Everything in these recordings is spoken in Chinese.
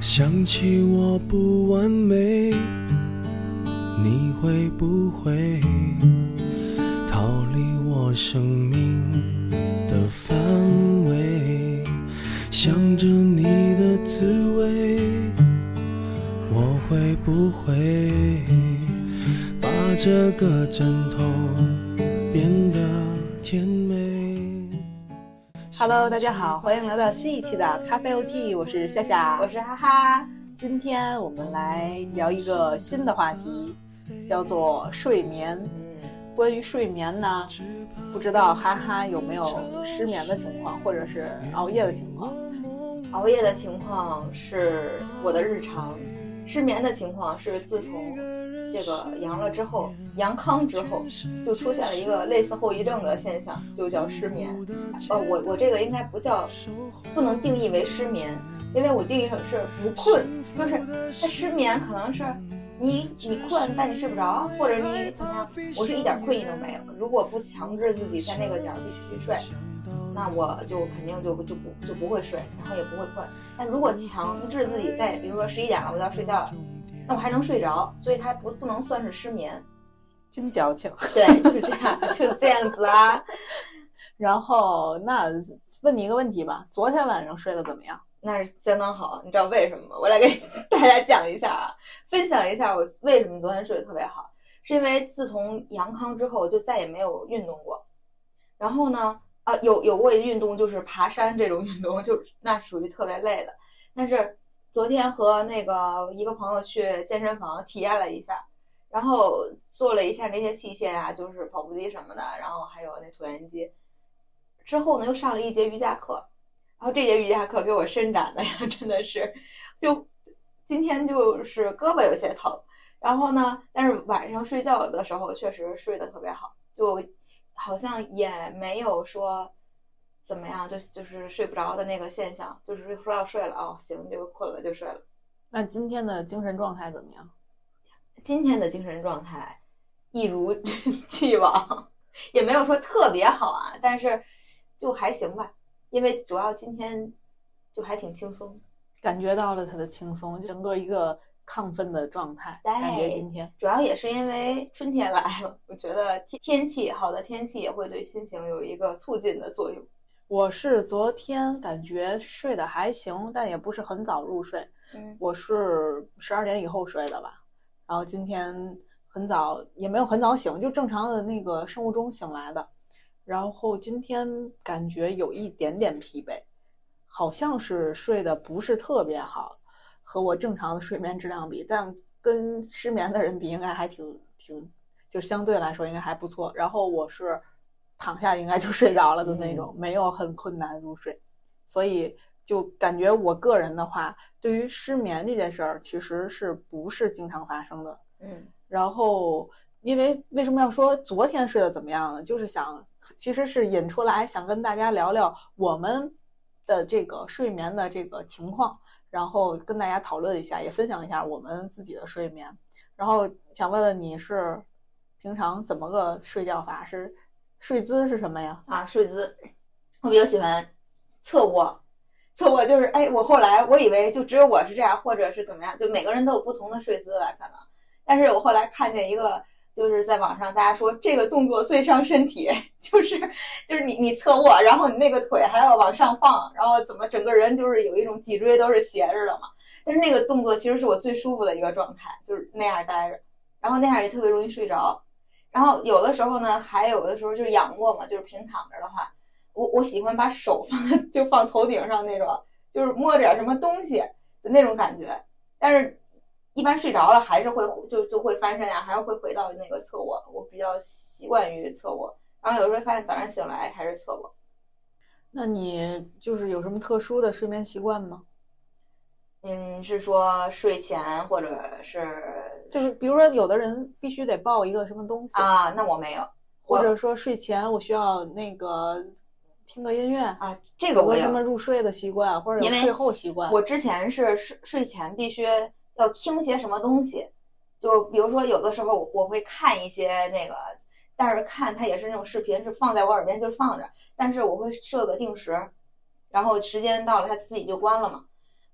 想起我不完美，你会不会逃离我生命的范围？想着你的滋味，我会不会把这个枕头变 Hello，大家好，欢迎来到新一期的咖啡 OT，我是夏夏，我是哈哈。今天我们来聊一个新的话题，叫做睡眠。嗯，关于睡眠呢，不知道哈哈有没有失眠的情况，或者是熬夜的情况？熬夜的情况是我的日常，失眠的情况是自从这个阳了之后，阳康之后，就出现了一个类似后遗症的现象，就叫失眠。呃，我我这个应该不叫，不能定义为失眠，因为我定义成是不困，就是他失眠可能是你你困，但你睡不着，或者你怎么样，我是一点困意都没有。如果不强制自己在那个点儿必须去睡，那我就肯定就就不就不会睡，然后也不会困。但如果强制自己在，比如说十一点了我就要睡觉了，那我还能睡着，所以它不不能算是失眠。真矫情。对，就是这样，就是这样子啊。然后那问你一个问题吧，昨天晚上睡得怎么样？那是相当好，你知道为什么吗？我来给 大家讲一下啊，分享一下我为什么昨天睡得特别好，是因为自从阳康之后就再也没有运动过，然后呢，啊有有过运动就是爬山这种运动，就那属于特别累的，但是昨天和那个一个朋友去健身房体验了一下，然后做了一下那些器械啊，就是跑步机什么的，然后还有那椭圆机，之后呢又上了一节瑜伽课。然后这节瑜伽课给我伸展的呀，真的是，就今天就是胳膊有些疼，然后呢，但是晚上睡觉的时候确实睡得特别好，就好像也没有说怎么样，就就是睡不着的那个现象，就是说要睡了哦，行，就困了就睡了。那今天的精神状态怎么样？今天的精神状态一如 既往，也没有说特别好啊，但是就还行吧。因为主要今天就还挺轻松，感觉到了他的轻松，整个一个亢奋的状态。感觉今天主要也是因为春天来了，我觉得天天气好的天气也会对心情有一个促进的作用。我是昨天感觉睡得还行，但也不是很早入睡。嗯，我是十二点以后睡的吧，然后今天很早也没有很早醒，就正常的那个生物钟醒来的。然后今天感觉有一点点疲惫，好像是睡得不是特别好，和我正常的睡眠质量比，但跟失眠的人比，应该还挺挺，就相对来说应该还不错。然后我是躺下应该就睡着了的那种，没有很困难入睡，所以就感觉我个人的话，对于失眠这件事儿，其实是不是经常发生的。嗯，然后。因为为什么要说昨天睡得怎么样呢？就是想，其实是引出来想跟大家聊聊我们的这个睡眠的这个情况，然后跟大家讨论一下，也分享一下我们自己的睡眠。然后想问问你是平常怎么个睡觉法？是睡姿是什么呀？啊，睡姿，我比较喜欢侧卧。侧卧就是，哎，我后来我以为就只有我是这样，或者是怎么样，就每个人都有不同的睡姿吧，可能。但是我后来看见一个。就是在网上，大家说这个动作最伤身体，就是就是你你侧卧，然后你那个腿还要往上放，然后怎么整个人就是有一种脊椎都是斜着的嘛。但是那个动作其实是我最舒服的一个状态，就是那样待着，然后那样也特别容易睡着。然后有的时候呢，还有的时候就是仰卧嘛，就是平躺着的话，我我喜欢把手放就放头顶上那种，就是摸点什么东西的那种感觉，但是。一般睡着了还是会就就会翻身呀、还是会回到那个侧卧。我比较习惯于侧卧，然后有时候发现早上醒来还是侧卧。那你就是有什么特殊的睡眠习惯吗？嗯，是说睡前或者是就是比如说有的人必须得抱一个什么东西啊，那我没有，或者说睡前我需要那个听个音乐啊，这个有个什么入睡的习惯或者有睡后习惯。我之前是睡睡前必须。要听些什么东西，就比如说有的时候我会看一些那个，但是看它也是那种视频，是放在我耳边就放着，但是我会设个定时，然后时间到了它自己就关了嘛。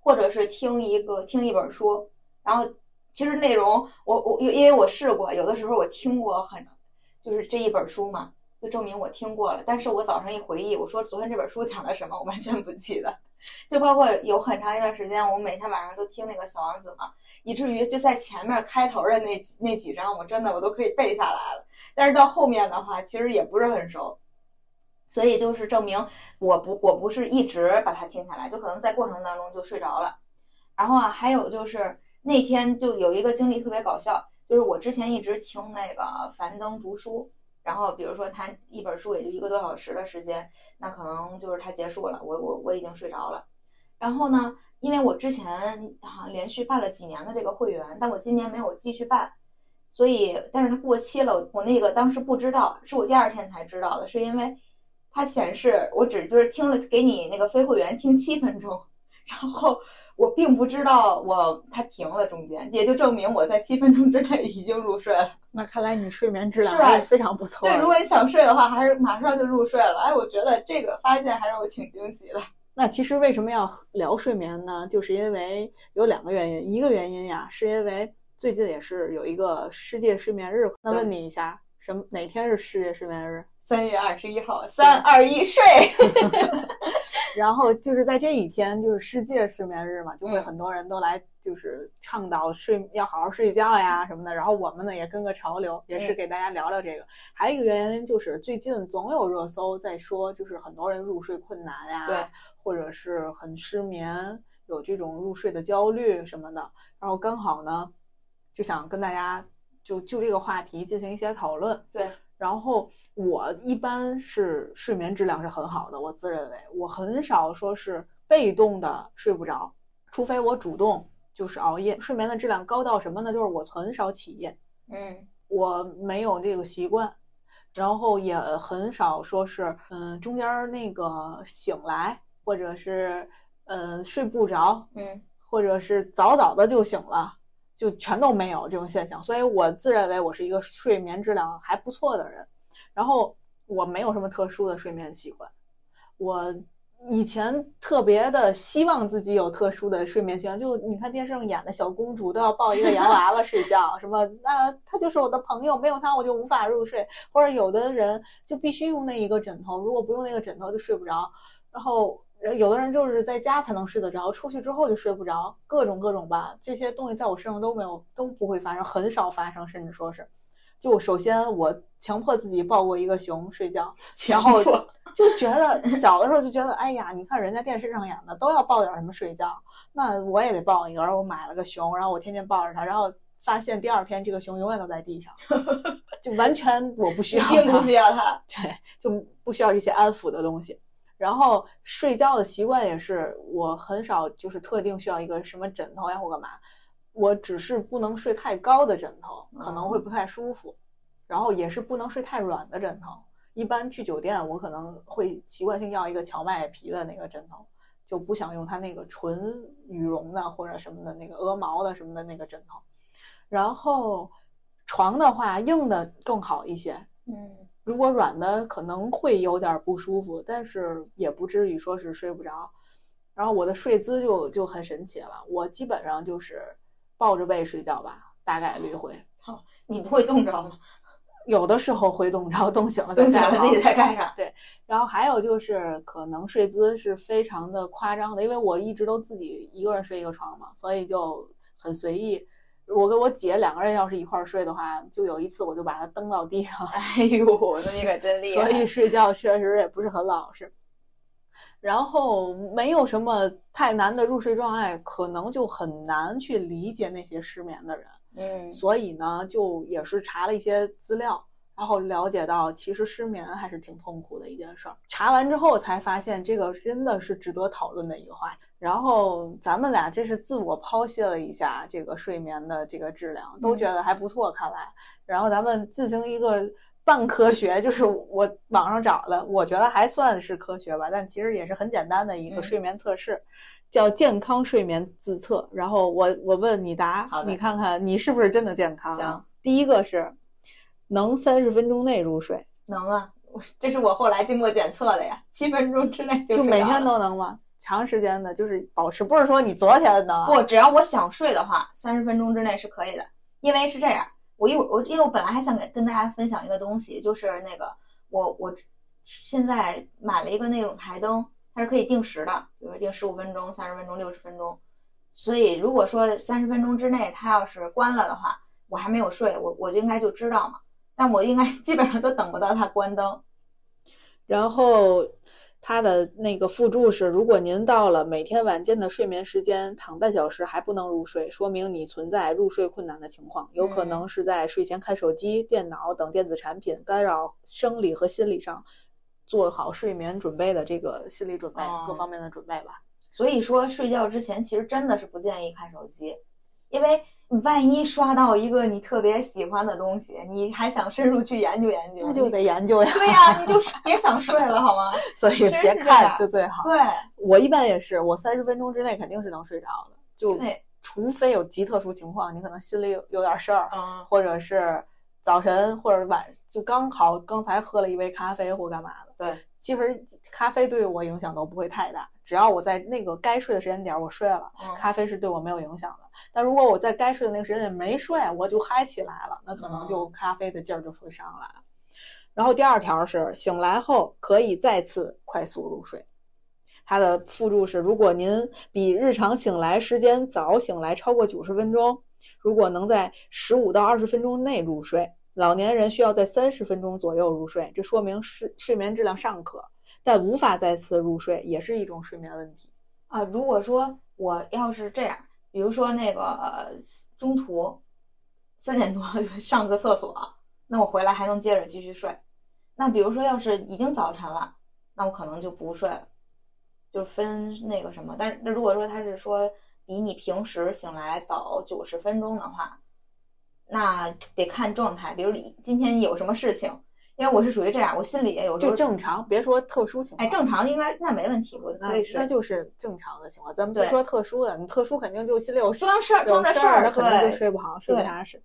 或者是听一个听一本书，然后其实内容我我因因为我试过，有的时候我听过很就是这一本书嘛，就证明我听过了。但是我早上一回忆，我说昨天这本书讲的什么，我完全不记得。就包括有很长一段时间，我每天晚上都听那个《小王子》嘛，以至于就在前面开头的那那几章，我真的我都可以背下来了。但是到后面的话，其实也不是很熟，所以就是证明我不我不是一直把它听下来，就可能在过程当中就睡着了。然后啊，还有就是那天就有一个经历特别搞笑，就是我之前一直听那个樊登读书。然后，比如说他一本书也就一个多小时的时间，那可能就是他结束了，我我我已经睡着了。然后呢，因为我之前啊连续办了几年的这个会员，但我今年没有继续办，所以但是它过期了，我那个当时不知道，是我第二天才知道的，是因为它显示我只就是听了给你那个非会员听七分钟，然后。我并不知道我它停了中间，也就证明我在七分钟之内已经入睡了。那看来你睡眠质量非常不错。对，如果你想睡的话，还是马上就入睡了。哎，我觉得这个发现还让我挺惊喜的。那其实为什么要聊睡眠呢？就是因为有两个原因，一个原因呀，是因为最近也是有一个世界睡眠日。那问你一下，什么哪天是世界睡眠日？三月二十一号，三二一，睡。然后就是在这一天，就是世界睡眠日嘛，就会嗯很多人都来，就是倡导睡要好好睡觉呀什么的。然后我们呢也跟个潮流，也是嗯给大家聊聊这个。还有一个原因就是最近总有热搜在说，就是很多人入睡困难呀，对，或者是很失眠，有这种入睡的焦虑什么的。然后刚好呢，就想跟大家就就这个话题进行一些讨论。对，然后我一般是睡眠质量是很好的，我自认为我很少说是被动的睡不着，除非我主动就是熬夜。睡眠的质量高到什么呢？就是我很少起夜，嗯我没有这个习惯，然后也很少说是嗯中间儿那个醒来，或者是嗯睡不着，嗯或者是早早的就醒了，就全都没有这种现象。所以我自认为我是一个睡眠质量还不错的人。然后我没有什么特殊的睡眠习惯，我以前特别的希望自己有特殊的睡眠习惯，就你看电视上演的小公主都要抱一个洋娃娃睡觉，什么那他就是我的朋友，没有他我就无法入睡，或者有的人就必须用那一个枕头，如果不用那个枕头就睡不着，然后。呃有的人就是在家才能睡得着，出去之后就睡不着，各种各种吧，这些东西在我身上都没有，都不会发生，很少发生，甚至说是，就首先我强迫自己抱过一个熊睡觉，然后就觉得小的时候就觉得，哎呀，你看人家电视上演的都要抱点什么睡觉，那我也得抱一个，然后我买了个熊，然后我天天抱着它，然后发现第二天这个熊永远都在地上，就完全我不需要它并不需要它。对，就不需要这些安抚的东西。然后睡觉的习惯也是，我很少就是特定需要一个什么枕头呀或干嘛，我只是不能睡太高的枕头，可能会不太舒服。然后也是不能睡太软的枕头。一般去酒店，我可能会习惯性要一个荞麦皮的那个枕头，就不想用它那个纯羽绒的或者什么的那个鹅毛的什么的那个枕头。然后床的话，硬的更好一些，嗯如果软的可能会有点不舒服，但是也不至于说是睡不着。然后我的睡姿就就很神奇了，我基本上就是抱着被睡觉吧，大概率会你不会冻着吗？有的时候会冻着，冻醒了再盖好自己再盖上。然后还有就是可能睡姿是非常的夸张的，因为我一直都自己一个人睡一个床嘛，所以就很随意。我跟我姐两个人要是一块儿睡的话，就有一次我就把她蹬到地上，哎呦，那你可真厉害。所以睡觉确实也不是很老实。然后没有什么太难的入睡障碍，可能就很难去理解那些失眠的人。嗯所以呢，就也是查了一些资料，然后了解到其实失眠还是挺痛苦的一件事儿。查完之后才发现，这个真的是值得讨论的一个话题。然后咱们俩这是自我剖析了一下这个睡眠的这个质量，都觉得还不错，看来。然后咱们进行一个半科学，就是我网上找的，我觉得还算是科学吧，但其实也是很简单的一个嗯睡眠测试。叫健康睡眠自测，然后我我问你答你看看你是不是真的健康、啊行？第一个是能三十分钟内入睡，能啊，我这是我后来经过检测的呀，七分钟之内就就每天都能吗？长时间的，就是保持，不是说你昨天的，不，只要我想睡的话，三十分钟之内是可以的。因为是这样，我一会儿我因为我本来还想给跟大家分享一个东西，就是那个我我现在买了一个那种台灯，它是可以定时的，比如说定十五分钟、三十分钟、六十分钟。所以如果说三十分钟之内它要是关了的话，我还没有睡，我我就应该就知道嘛。但我应该基本上都等不到它关灯。然后它的那个附注是：如果您到了每天晚间的睡眠时间躺半小时还不能入睡，说明你存在入睡困难的情况，有可能是在睡前看手机、电脑等电子产品干扰生理和心理上，做好睡眠准备的这个心理准备，各方面的准备吧。所以说，睡觉之前其实真的是不建议看手机，因为你万一刷到一个你特别喜欢的东西，你还想深入去研究研究，那就得研究呀。对呀，你就别想睡了 好吗？所以别看就最好。对，我一般也是，我三十分钟之内肯定是能睡着的，就除非有极特殊情况，你可能心里有有点事儿，嗯，或者是早晨或者晚就刚好刚才喝了一杯咖啡或干嘛的。对，其实咖啡对我影响都不会太大。只要我在那个该睡的时间点我睡了，咖啡是对我没有影响的。但如果我在该睡的那个时间点没睡，我就嗨起来了，那可能就咖啡的劲儿就会上来了。然后第二条是醒来后可以再次快速入睡。它的附注是：如果您比日常醒来时间早醒来超过九十分钟，如果能在十五到二十分钟内入睡，老年人需要在三十分钟左右入睡，这说明睡睡眠质量尚可。但无法再次入睡也是一种睡眠问题啊。如果说我要是这样，比如说那个中途三点多上个厕所，那我回来还能接着继续睡。那比如说要是已经早晨了，那我可能就不睡了，就分那个什么。但是那如果说他是说比你平时醒来早九十分钟的话，那得看状态。比如今天有什么事情。因为我是属于这样，我心里也有就正常，别说特殊情况。哎，正常应该那没问题，我可以睡。那就是正常的情况，咱们不说特殊的，你特殊肯定就心里有装事儿，装着事儿，那肯定就睡不好，睡不踏实。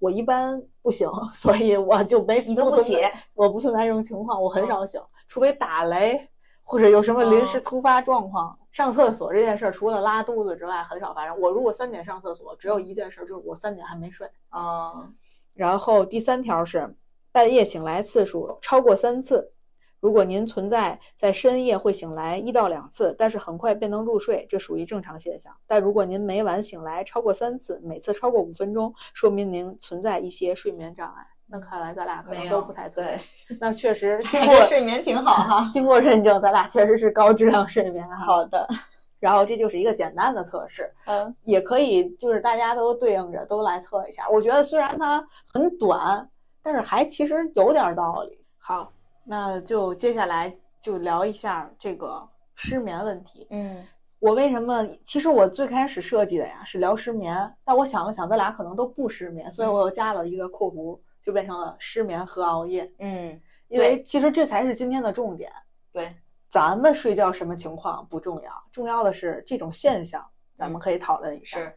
我一般不行，所以我就没你都不起，我不存在这种情况，我很少醒，除非打雷或者有什么临时突发状况。上厕所这件事儿，除了拉肚子之外，很少发生。我如果三点上厕所，只有一件事，就是我三点还没睡。嗯，然后第三条是。半夜醒来次数超过三次，如果您存在在深夜会醒来一到两次，但是很快便能入睡，这属于正常现象。但如果您每晚醒来超过三次，每次超过五分钟，说明您存在一些睡眠障碍。那看来咱俩可能都不太存在。那确实，经过睡眠挺好哈。经过认证，咱俩确实是高质量睡眠。好的。然后这就是一个简单的测试，嗯，也可以就是大家都对应着都来测一下。我觉得虽然它很短。但是还其实有点道理。好，那就接下来就聊一下这个失眠问题。嗯，我为什么？其实我最开始设计的呀是聊失眠，但我想了想，咱俩可能都不失眠，所以我又加了一个括弧，就变成了失眠和熬夜。嗯，因为其实这才是今天的重点。对，咱们睡觉什么情况不重要，重要的是这种现象，咱们可以讨论一下。是。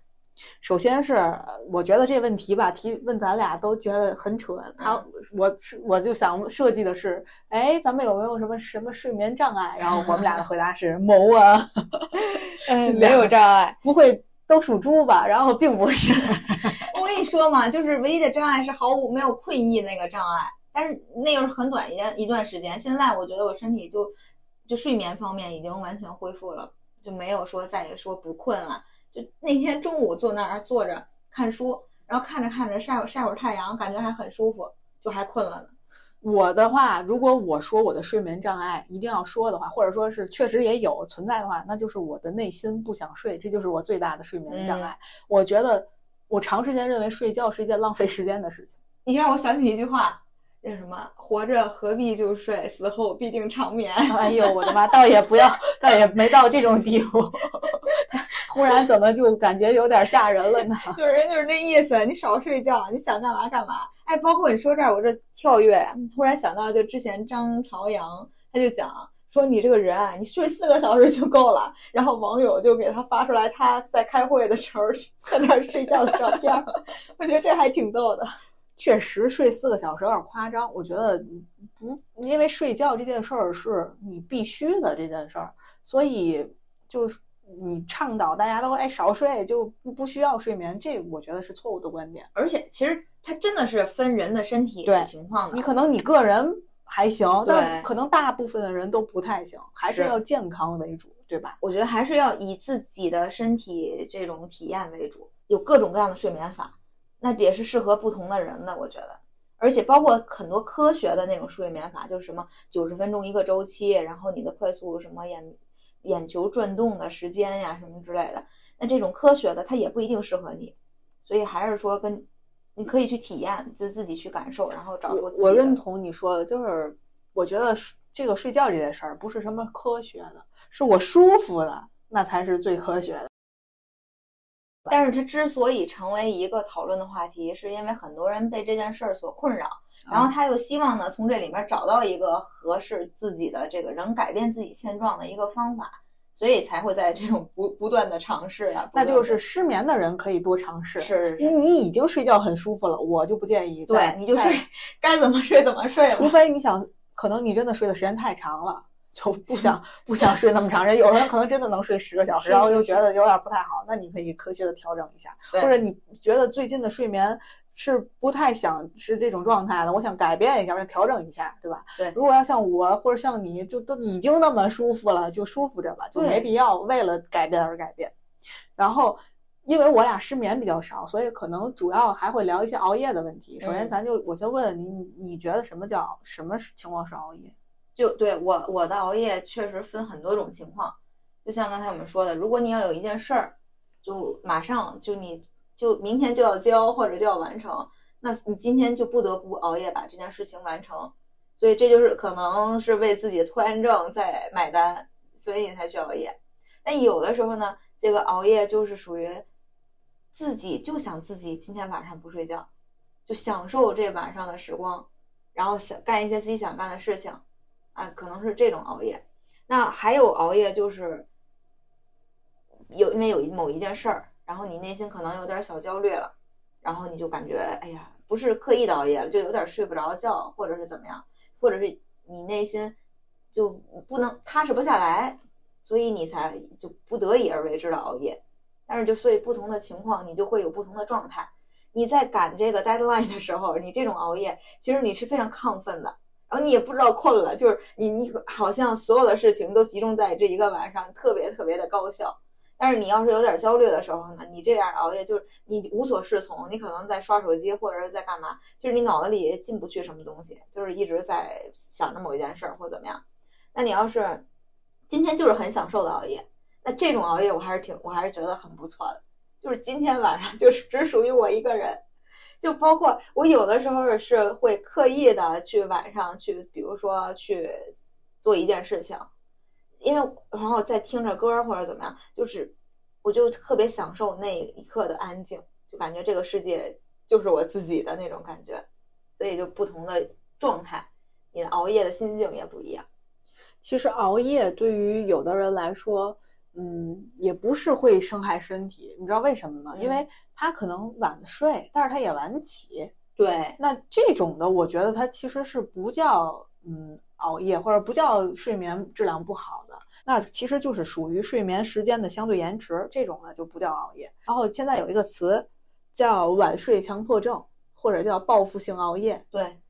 首先是我觉得这问题吧，提问咱俩都觉得很蠢。他，我是我就想设计的是，哎，咱们有没有什么什么睡眠障碍？然后我们俩的回答是 某啊，没有障碍，不会都属猪吧？然后并不是。我跟你说嘛，就是唯一的障碍是毫无没有困意那个障碍，但是那个是很短一一段时间。现在我觉得我身体就就睡眠方面已经完全恢复了，就没有说再也说不困了。就那天中午坐那儿坐着看书，然后看着看着晒晒会儿太阳，感觉还很舒服，就还困了呢。我的话，如果我说我的睡眠障碍一定要说的话，或者说是确实也有存在的话，那就是我的内心不想睡，这就是我最大的睡眠障碍。我觉得我长时间认为睡觉是一件浪费时间的事情。你让我想起一句话，那什么，活着何必就睡，死后必定长眠。哎呦，我的妈，倒也不要，倒也没到这种地步。忽然怎么就感觉有点吓人了呢？就是人就是那意思，你少睡觉，你想干嘛干嘛。哎，包括你说这儿，我这跳跃，突然想到，就之前张朝阳他就讲说，你这个人，你睡四个小时就够了。然后网友就给他发出来他在开会的时候在那儿睡觉的照片，我觉得这还挺逗的。确实睡四个小时有点夸张，我觉得不，因为睡觉这件事儿是你必须的这件事儿，所以。就是你倡导大家都哎少睡，就不不需要睡眠，这我觉得是错误的观点。而且其实它真的是分人的身体对情况的。你可能你个人还行，但可能大部分的人都不太行，还是是要健康为主，对吧？我觉得还是要以自己的身体这种体验为主，有各种各样的睡眠法，那也是适合不同的人的。我觉得，而且包括很多科学的那种睡眠法，就是什么九十分钟一个周期，然后你的快速什么眼眼球转动的时间呀什么之类的，那这种科学的它也不一定适合你，所以还是说跟你可以去体验，就自己去感受，然后找出我自己的。我认同你说的，就是我觉得这个睡觉这件事儿不是什么科学的，是我舒服的，那才是最科学的。但是它之所以成为一个讨论的话题，是因为很多人被这件事儿所困扰，然后他又希望呢从这里面找到一个合适自己的这个能改变自己现状的一个方法，所以才会在这种不不断的尝试呀、那就是失眠的人可以多尝试。是是是，你已经睡觉很舒服了，我就不建议对，你就睡，该怎么睡怎么睡除。非你想，可能你真的睡的时间太长了，就不想不想睡那么长。时间有的人可能真的能睡十个小时，然后又觉得有点不太好，那你可以科学的调整一下。或者你觉得最近的睡眠是不太想是这种状态的，我想改变一下，我想调整一下，对吧？对如果要像我或者像你，就都已经那么舒服了，就舒服着吧，就没必要为了改变而改变。然后。因为我俩失眠比较少，所以可能主要还会聊一些熬夜的问题。首先，嗯咱就我先问问你，你你觉得什么叫什么情况是熬夜？就对我我的熬夜确实分很多种情况，就像刚才我们说的，如果你要有一件事儿，就马上就你就明天就要交或者就要完成，那你今天就不得不熬夜把这件事情完成，所以这就是可能是为自己的拖延症在买单，所以你才去熬夜。但有的时候呢，这个熬夜就是属于自己就想自己今天晚上不睡觉，就享受这晚上的时光，然后想干一些自己想干的事情。啊，可能是这种熬夜。那还有熬夜，就是有因为有某一件事儿，然后你内心可能有点小焦虑了，然后你就感觉哎呀，不是刻意的熬夜了，就有点睡不着觉，或者是怎么样，或者是你内心就不能踏实不下来，所以你才就不得已而为之的熬夜。但是就所以不同的情况，你就会有不同的状态。你在赶这个 deadline 的时候，你这种熬夜，其实你是非常亢奋的。然后你也不知道困了，就是你你好像所有的事情都集中在这一个晚上，特别特别的高效。但是你要是有点焦虑的时候呢，你这样熬夜就是你无所适从，你可能在刷手机或者是在干嘛，就是你脑子里进不去什么东西，就是一直在想着某一件事儿或怎么样。那你要是今天就是很享受的熬夜，那这种熬夜我还是挺我还是觉得很不错的，就是今天晚上就是只属于我一个人。就包括我有的时候是会刻意的去晚上去，比如说去做一件事情，因为然后再听着歌或者怎么样，就是我就特别享受那一刻的安静，就感觉这个世界就是我自己的那种感觉，所以就不同的状态，你熬夜的心境也不一样。其实熬夜对于有的人来说，嗯，也不是会伤害身体。你知道为什么吗？因为他可能晚睡，但是他也晚起。对，那这种的，我觉得他其实是不叫嗯熬夜，或者不叫睡眠质量不好的，那其实就是属于睡眠时间的相对延迟，这种呢就不叫熬夜。然后现在有一个词叫晚睡强迫症，或者叫报复性熬夜。对，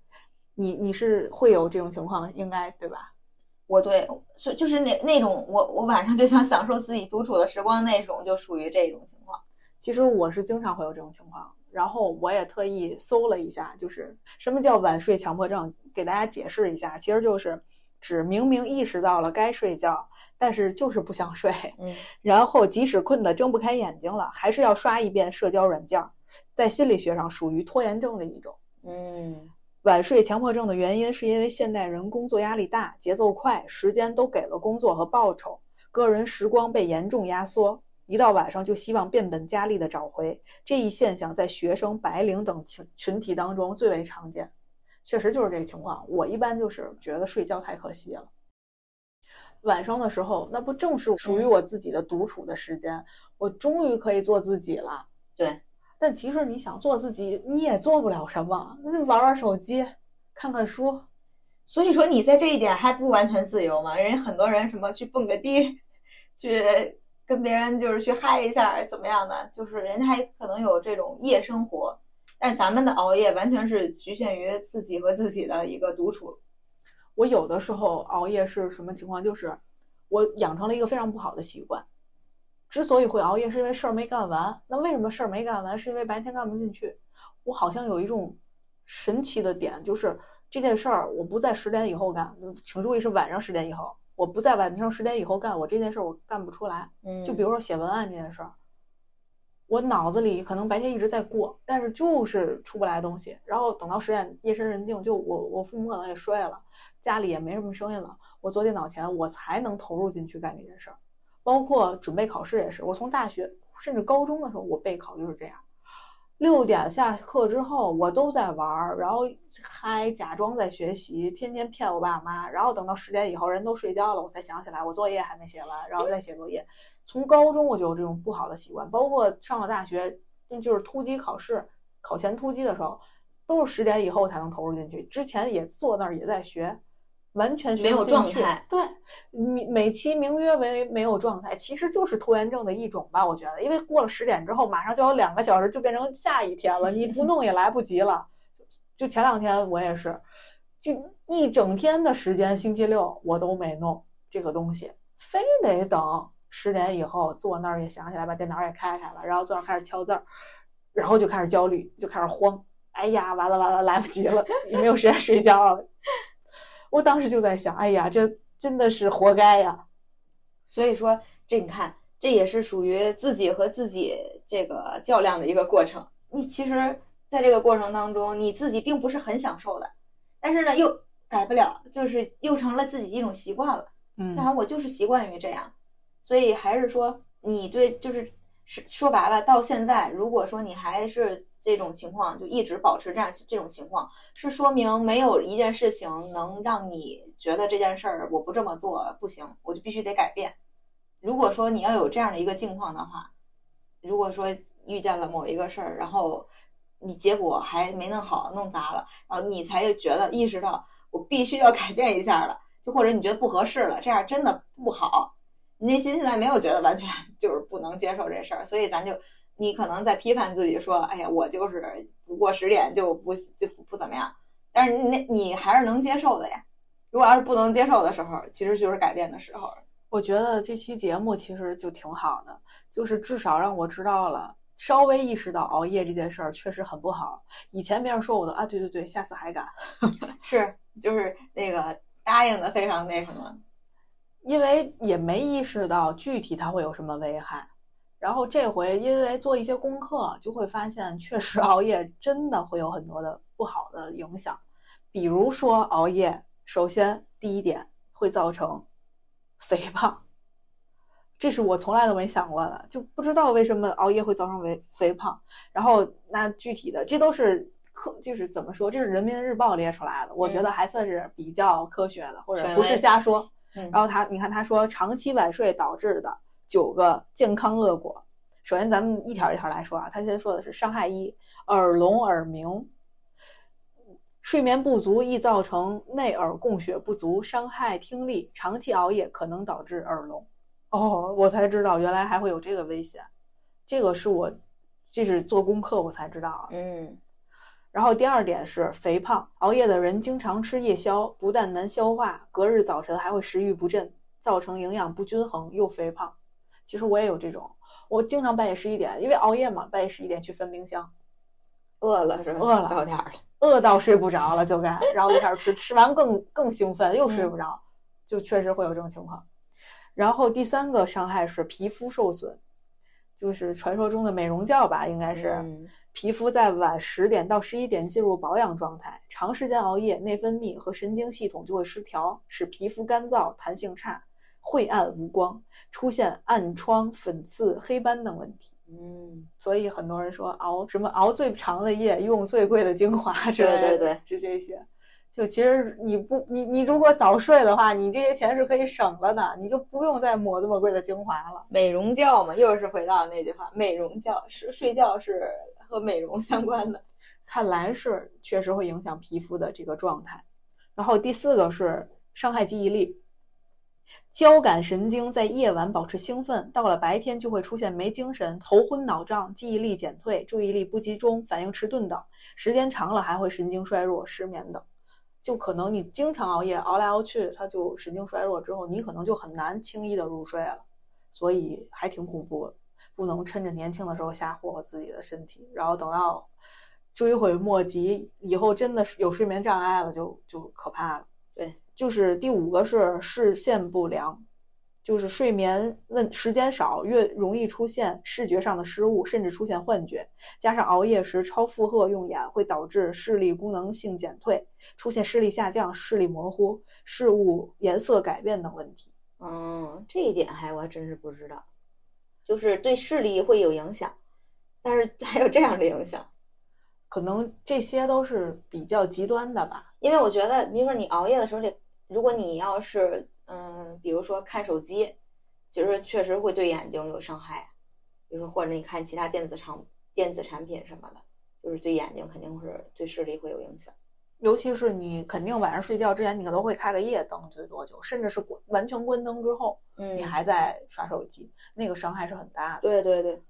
你你是会有这种情况，应该对吧？我对，所以就是那那种我我晚上就想享受自己独处的时光那种，就属于这种情况。其实我是经常会有这种情况，然后我也特意搜了一下，就是什么叫晚睡强迫症，给大家解释一下，其实就是指明明意识到了该睡觉，但是就是不想睡，嗯，然后即使困得睁不开眼睛了，还是要刷一遍社交软件，在心理学上属于拖延症的一种。嗯，晚睡强迫症的原因是因为现代人工作压力大，节奏快，时间都给了工作和报酬，个人时光被严重压缩。一到晚上就希望变本加厉的找回，这一现象在学生、白领等群群体当中最为常见。确实就是这个情况。我一般就是觉得睡觉太可惜了。晚上的时候，那不正是属于我自己的独处的时间？我终于可以做自己了。对。但其实你想做自己，你也做不了什么，玩玩手机，看看书。所以说你在这一点还不完全自由嘛？人家很多人什么去蹦个迪。去跟别人就是去嗨一下，怎么样的？就是人家还可能有这种夜生活，但是咱们的熬夜完全是局限于自己和自己的一个独处。我有的时候熬夜是什么情况？就是我养成了一个非常不好的习惯。之所以会熬夜，是因为事儿没干完。那为什么事儿没干完？是因为白天干不进去。我好像有一种神奇的点，就是这件事儿我不在十点以后干，请注意是晚上十点以后。我不在晚上十点以后干，我这件事儿我干不出来。嗯就比如说写文案这件事儿，我脑子里可能白天一直在过，但是就是出不来东西。然后等到十点夜深人静，就我我父母可能也睡了，家里也没什么声音了，我坐电脑前我才能投入进去干这件事儿。包括准备考试也是，我从大学甚至高中的时候，我备考就是这样。六点下课之后，我都在玩儿，然后嗨，假装在学习，天天骗我爸妈。然后等到十点以后，人都睡觉了，我才想起来我作业还没写完，然后再写作业。从高中我就有这种不好的习惯，包括上了大学，就是突击考试、考前突击的时候，都是十点以后才能投入进去。之前也坐那儿也在学，完全没有状态对，美美其名曰为没有状态，其实就是拖延症的一种吧。我觉得，因为过了十点之后，马上就有两个小时就变成下一天了，你不弄也来不及了。就前两天我也是，就一整天的时间，星期六我都没弄这个东西，非得等十点以后坐那儿也想起来，把电脑也开开了，然后坐那儿开始敲字儿，然后就开始焦虑，就开始慌。哎呀，完了完了，来不及了，也没有时间睡觉了。我当时就在想，哎呀，这真的是活该呀！所以说，这你看，这也是属于自己和自己这个较量的一个过程。你其实在这个过程当中，你自己并不是很享受的，但是呢，又改不了，就是又成了自己一种习惯了。嗯就好像我就是习惯于这样，所以还是说你对，就是是说白了，到现在，如果说你还是这种情况，就一直保持这样这种情况，是说明没有一件事情能让你觉得这件事儿我不这么做不行，我就必须得改变。如果说你要有这样的一个境况的话，如果说遇见了某一个事儿，然后你结果还没弄好，弄砸了，然后你才觉得意识到我必须要改变一下了。就或者你觉得不合适了，这样真的不好。你内心现在没有觉得完全 就是不能接受这事儿，所以咱就你可能在批判自己说，哎呀，我就是不过十点就不就不不怎么样。但是你那你还是能接受的呀。如果要是不能接受的时候，其实就是改变的时候。我觉得这期节目其实就挺好的，就是至少让我知道了，稍微意识到熬夜这件事儿确实很不好。以前别人说我的啊，对对对，下次还敢。是，就是那个答应的非常那什么。因为也没意识到具体它会有什么危害。然后这回因为做一些功课，就会发现确实熬夜真的会有很多的不好的影响。比如说熬夜，首先第一点会造成肥胖，这是我从来都没想过的，就不知道为什么熬夜会造成肥肥胖。然后那具体的，这都是科，就是怎么说，这是人民日报列出来的，我觉得还算是比较科学的，或者不是瞎说。嗯，然后他，你看他说长期晚睡导致的九个健康恶果。首先，咱们一条一条来说啊。他先说的是伤害一：耳聋耳鸣。睡眠不足易造成内耳供血不足，伤害听力。长期熬夜可能导致耳聋。哦，我才知道原来还会有这个危险。这个是我，这是做功课我才知道啊。嗯，然后第二点是肥胖，熬夜的人经常吃夜宵，不但难消化，隔日早晨还会食欲不振，造成营养不均衡又肥胖。其实我也有这种，我经常半夜十一点，因为熬夜嘛，半夜十一点去翻冰箱，饿了是吧？饿了到点儿了。饿到睡不着了就该，然后就开始吃，吃完更更兴奋，又睡不着，就确实会有这种情况。然后第三个伤害是皮肤受损，就是传说中的美容觉吧，应该是。嗯皮肤在晚十点到十一点进入保养状态，长时间熬夜，内分泌和神经系统就会失调，使皮肤干燥、弹性差、晦暗无光，出现暗疮、粉刺、黑斑等问题。嗯，所以很多人说熬什么熬最长的夜，用最贵的精华之类的，对对对就这些。就其实你不你你如果早睡的话，你这些钱是可以省了的，你就不用再抹这么贵的精华了。美容觉嘛，又是回到那句话，美容觉是睡觉是和美容相关的。看来是确实会影响皮肤的这个状态。然后第四个是伤害记忆力，交感神经在夜晚保持兴奋，到了白天就会出现没精神、头昏脑胀、记忆力减退、注意力不集中、反应迟钝等。时间长了还会神经衰弱、失眠等。就可能你经常熬夜，熬来熬去，它就神经衰弱之后，你可能就很难轻易的入睡了。所以还挺恐怖的，不能趁着年轻的时候瞎霍霍自己的身体，然后等到追悔莫及，以后真的有睡眠障碍了，就就可怕了。对，就是第五个是视线不良，就是睡眠问时间少，越容易出现视觉上的失误，甚至出现幻觉。加上熬夜时超负荷用眼，会导致视力功能性减退，出现视力下降、视力模糊、事物颜色改变等问题。嗯，这一点还我还真是不知道，就是对视力会有影响，但是还有这样的影响，可能这些都是比较极端的吧。因为我觉得，比如说你熬夜的时候，这如果你要是嗯，比如说看手机，其实确实会对眼睛有伤害，比如说或者你看其他电子产电子产品什么的，就是对眼睛肯定是对视力会有影响。尤其是你肯定晚上睡觉之前，你可能会开个夜灯，最多就甚至是关完全关灯之后，嗯，你还在刷手机，那个伤害是很大的。对对对，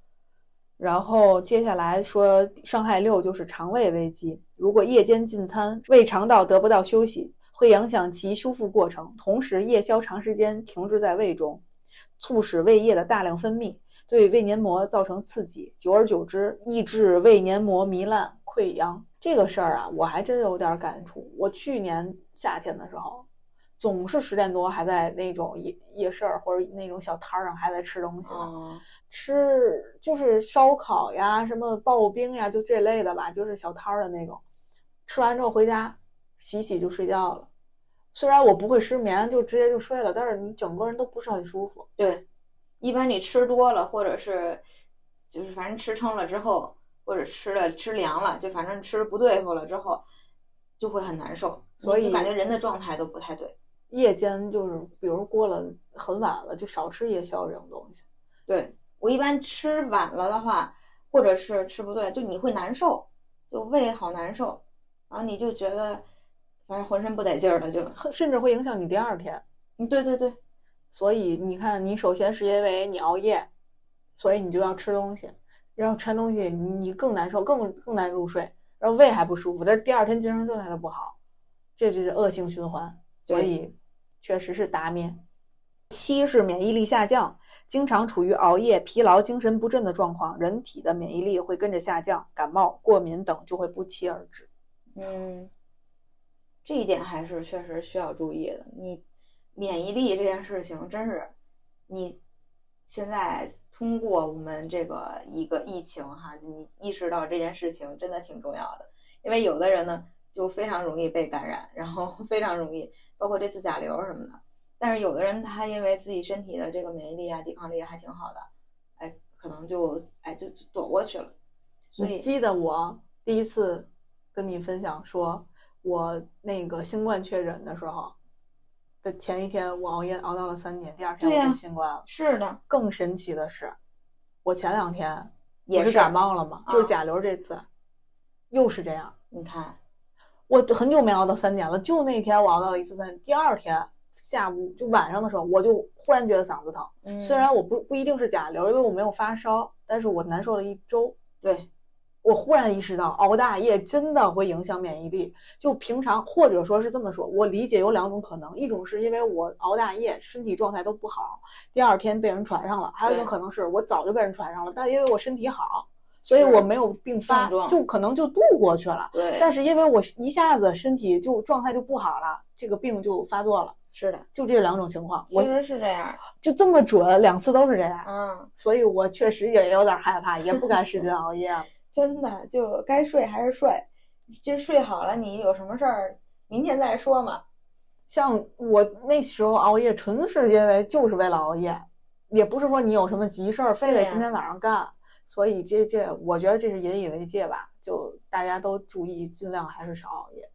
然后接下来说伤害六就是肠胃危机，如果夜间进餐，胃肠道得不到休息，会影响其修复过程，同时夜宵长时间停滞在胃中，促使胃液的大量分泌，对胃黏膜造成刺激，久而久之，抑制胃黏膜糜烂溃疡。这个事儿啊，我还真有点感触。我去年夏天的时候，总是十点多还在那种夜夜市儿或者那种小摊儿上还在吃东西呢，嗯吃就是烧烤呀、什么刨冰呀，就这类的吧，就是小摊儿的那种。吃完之后回家洗洗就睡觉了。虽然我不会失眠，就直接就睡了，但是你整个人都不是很舒服。对，一般你吃多了，或者是就是反正吃撑了之后，或者吃了吃凉了，就反正吃不对付了之后，就会很难受，所以感觉人的状态都不太对。夜间就是，比如过了很晚了，就少吃夜宵这种东西。对我一般吃晚了的话，或者是吃不对，就你会难受，就胃好难受，然后你就觉得反正浑身不得劲儿了，就甚至会影响你第二天。嗯，对对对，所以你看，你首先是因为你熬夜，所以你就要吃东西，然后吃东西你你更难受，更更难入睡，然后胃还不舒服，但是第二天精神状态都不好，这就是恶性循环。所以确实是达咩。七是免疫力下降，经常处于熬夜、疲劳、精神不振的状况，人体的免疫力会跟着下降，感冒、过敏等就会不期而至。嗯，这一点还是确实需要注意的。你免疫力这件事情，真是你现在通过我们这个一个疫情哈，你意识到这件事情真的挺重要的。因为有的人呢，就非常容易被感染，然后非常容易，包括这次甲流什么的。但是有的人他因为自己身体的这个免疫力啊、抵抗力还挺好的，哎，可能就哎就就躲过去了。所以你记得我第一次跟你分享说，我那个新冠确诊的时候的前一天，我熬夜熬到了三点，第二天我就新冠了。是的，更神奇的是，我前两天也是感冒了吗？就是啊甲流这次，又是这样。你看，我很久没熬到三点了，就那天我熬到了一次三点，第二天下午就晚上的时候，我就忽然觉得嗓子疼。嗯，虽然我不不一定是甲流，因为我没有发烧，但是我难受了一周。对，我忽然意识到，熬大夜真的会影响免疫力。就平常，或者说是这么说，我理解有两种可能：一种是因为我熬大夜，身体状态都不好，第二天被人传上了；还有一种可能是我早就被人传上了，但因为我身体好，所以我没有并发就可能就度过去了。对，但是因为我一下子身体就状态就不好了，这个病就发作了，是的，就这两种情况，我其实是这样，就这么准，两次都是这样，嗯，所以我确实也有点害怕，也不 敢使劲熬夜了。真的就该睡还是睡，今儿睡好了，你有什么事儿明天再说嘛。像我那时候熬夜，纯是因为就是为了熬夜，也不是说你有什么急事儿非得今天晚上干，所以这这我觉得这是引以为戒吧，就大家都注意，尽量还是少熬夜。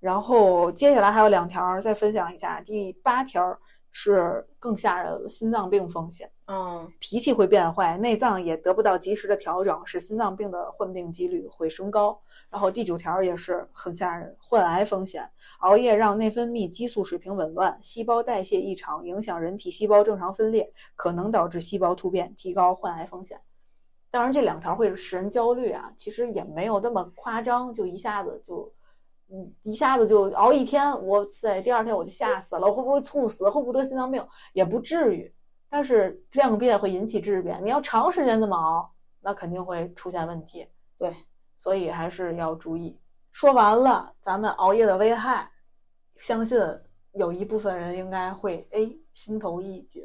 然后接下来还有两条儿再分享一下，第八条儿是更吓人的心脏病风险。嗯脾气会变坏，内脏也得不到及时的调整，使心脏病的患病几率会升高。然后第九条也是很吓人，患癌风险。熬夜让内分泌激素水平紊乱，细胞代谢异常，影响人体细胞正常分裂，可能导致细胞突变，提高患癌风险。当然，这两条会使人焦虑啊，其实也没有那么夸张，就一下子就，嗯，一下子就熬一天，我在第二天我就吓死了，我会不会猝死，会不会得心脏病，也不至于。但是量变会引起质变，你要长时间这么熬，那肯定会出现问题。对，所以还是要注意。说完了咱们熬夜的危害，相信有一部分人应该会哎心头一紧，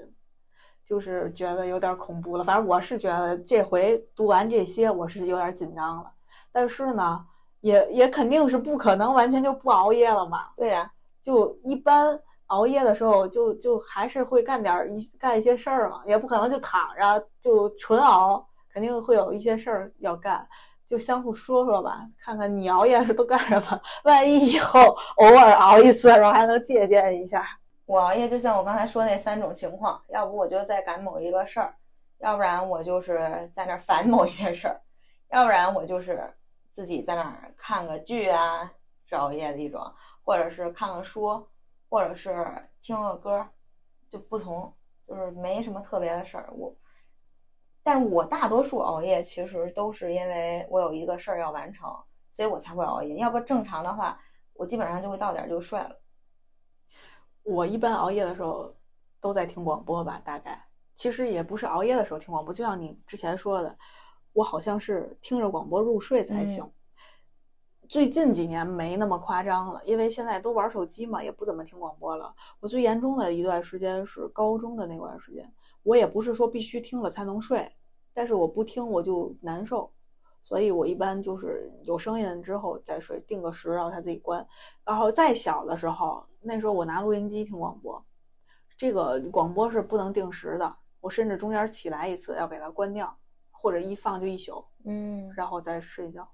就是觉得有点恐怖了。反正我是觉得这回读完这些，我是有点紧张了。但是呢，也也肯定是不可能完全就不熬夜了嘛。对呀、就一般熬夜的时候就，就还是会干点儿一干一些事儿嘛，也不可能就躺着就纯熬，肯定会有一些事儿要干，就相互说说吧，看看你熬夜是都干什么，万一以后偶尔熬一次，然后还能借鉴一下。我熬夜就像我刚才说那三种情况，要不我就在赶某一个事儿，要不然我就是在那儿烦某一件事儿，要不然我就是自己在那儿看个剧啊，是熬夜的一种，或者是看个书，或者是听个歌，就不同，就是没什么特别的事儿。我，但是我大多数熬夜其实都是因为我有一个事儿要完成，所以我才会熬夜。要不正常的话，我基本上就会到点儿就睡了。我一般熬夜的时候都在听广播吧，大概其实也不是熬夜的时候听广播，就像你之前说的，我好像是听着广播入睡才行。嗯最近几年没那么夸张了，因为现在都玩手机嘛，也不怎么听广播了。我最严重的一段时间是高中的那段时间，我也不是说必须听了才能睡，但是我不听我就难受，所以我一般就是有声音之后再睡，定个时，然后它自己关。然后再小的时候，那时候我拿录音机听广播，这个广播是不能定时的，我甚至中间起来一次要给它关掉，或者一放就一宿，嗯然后再睡觉。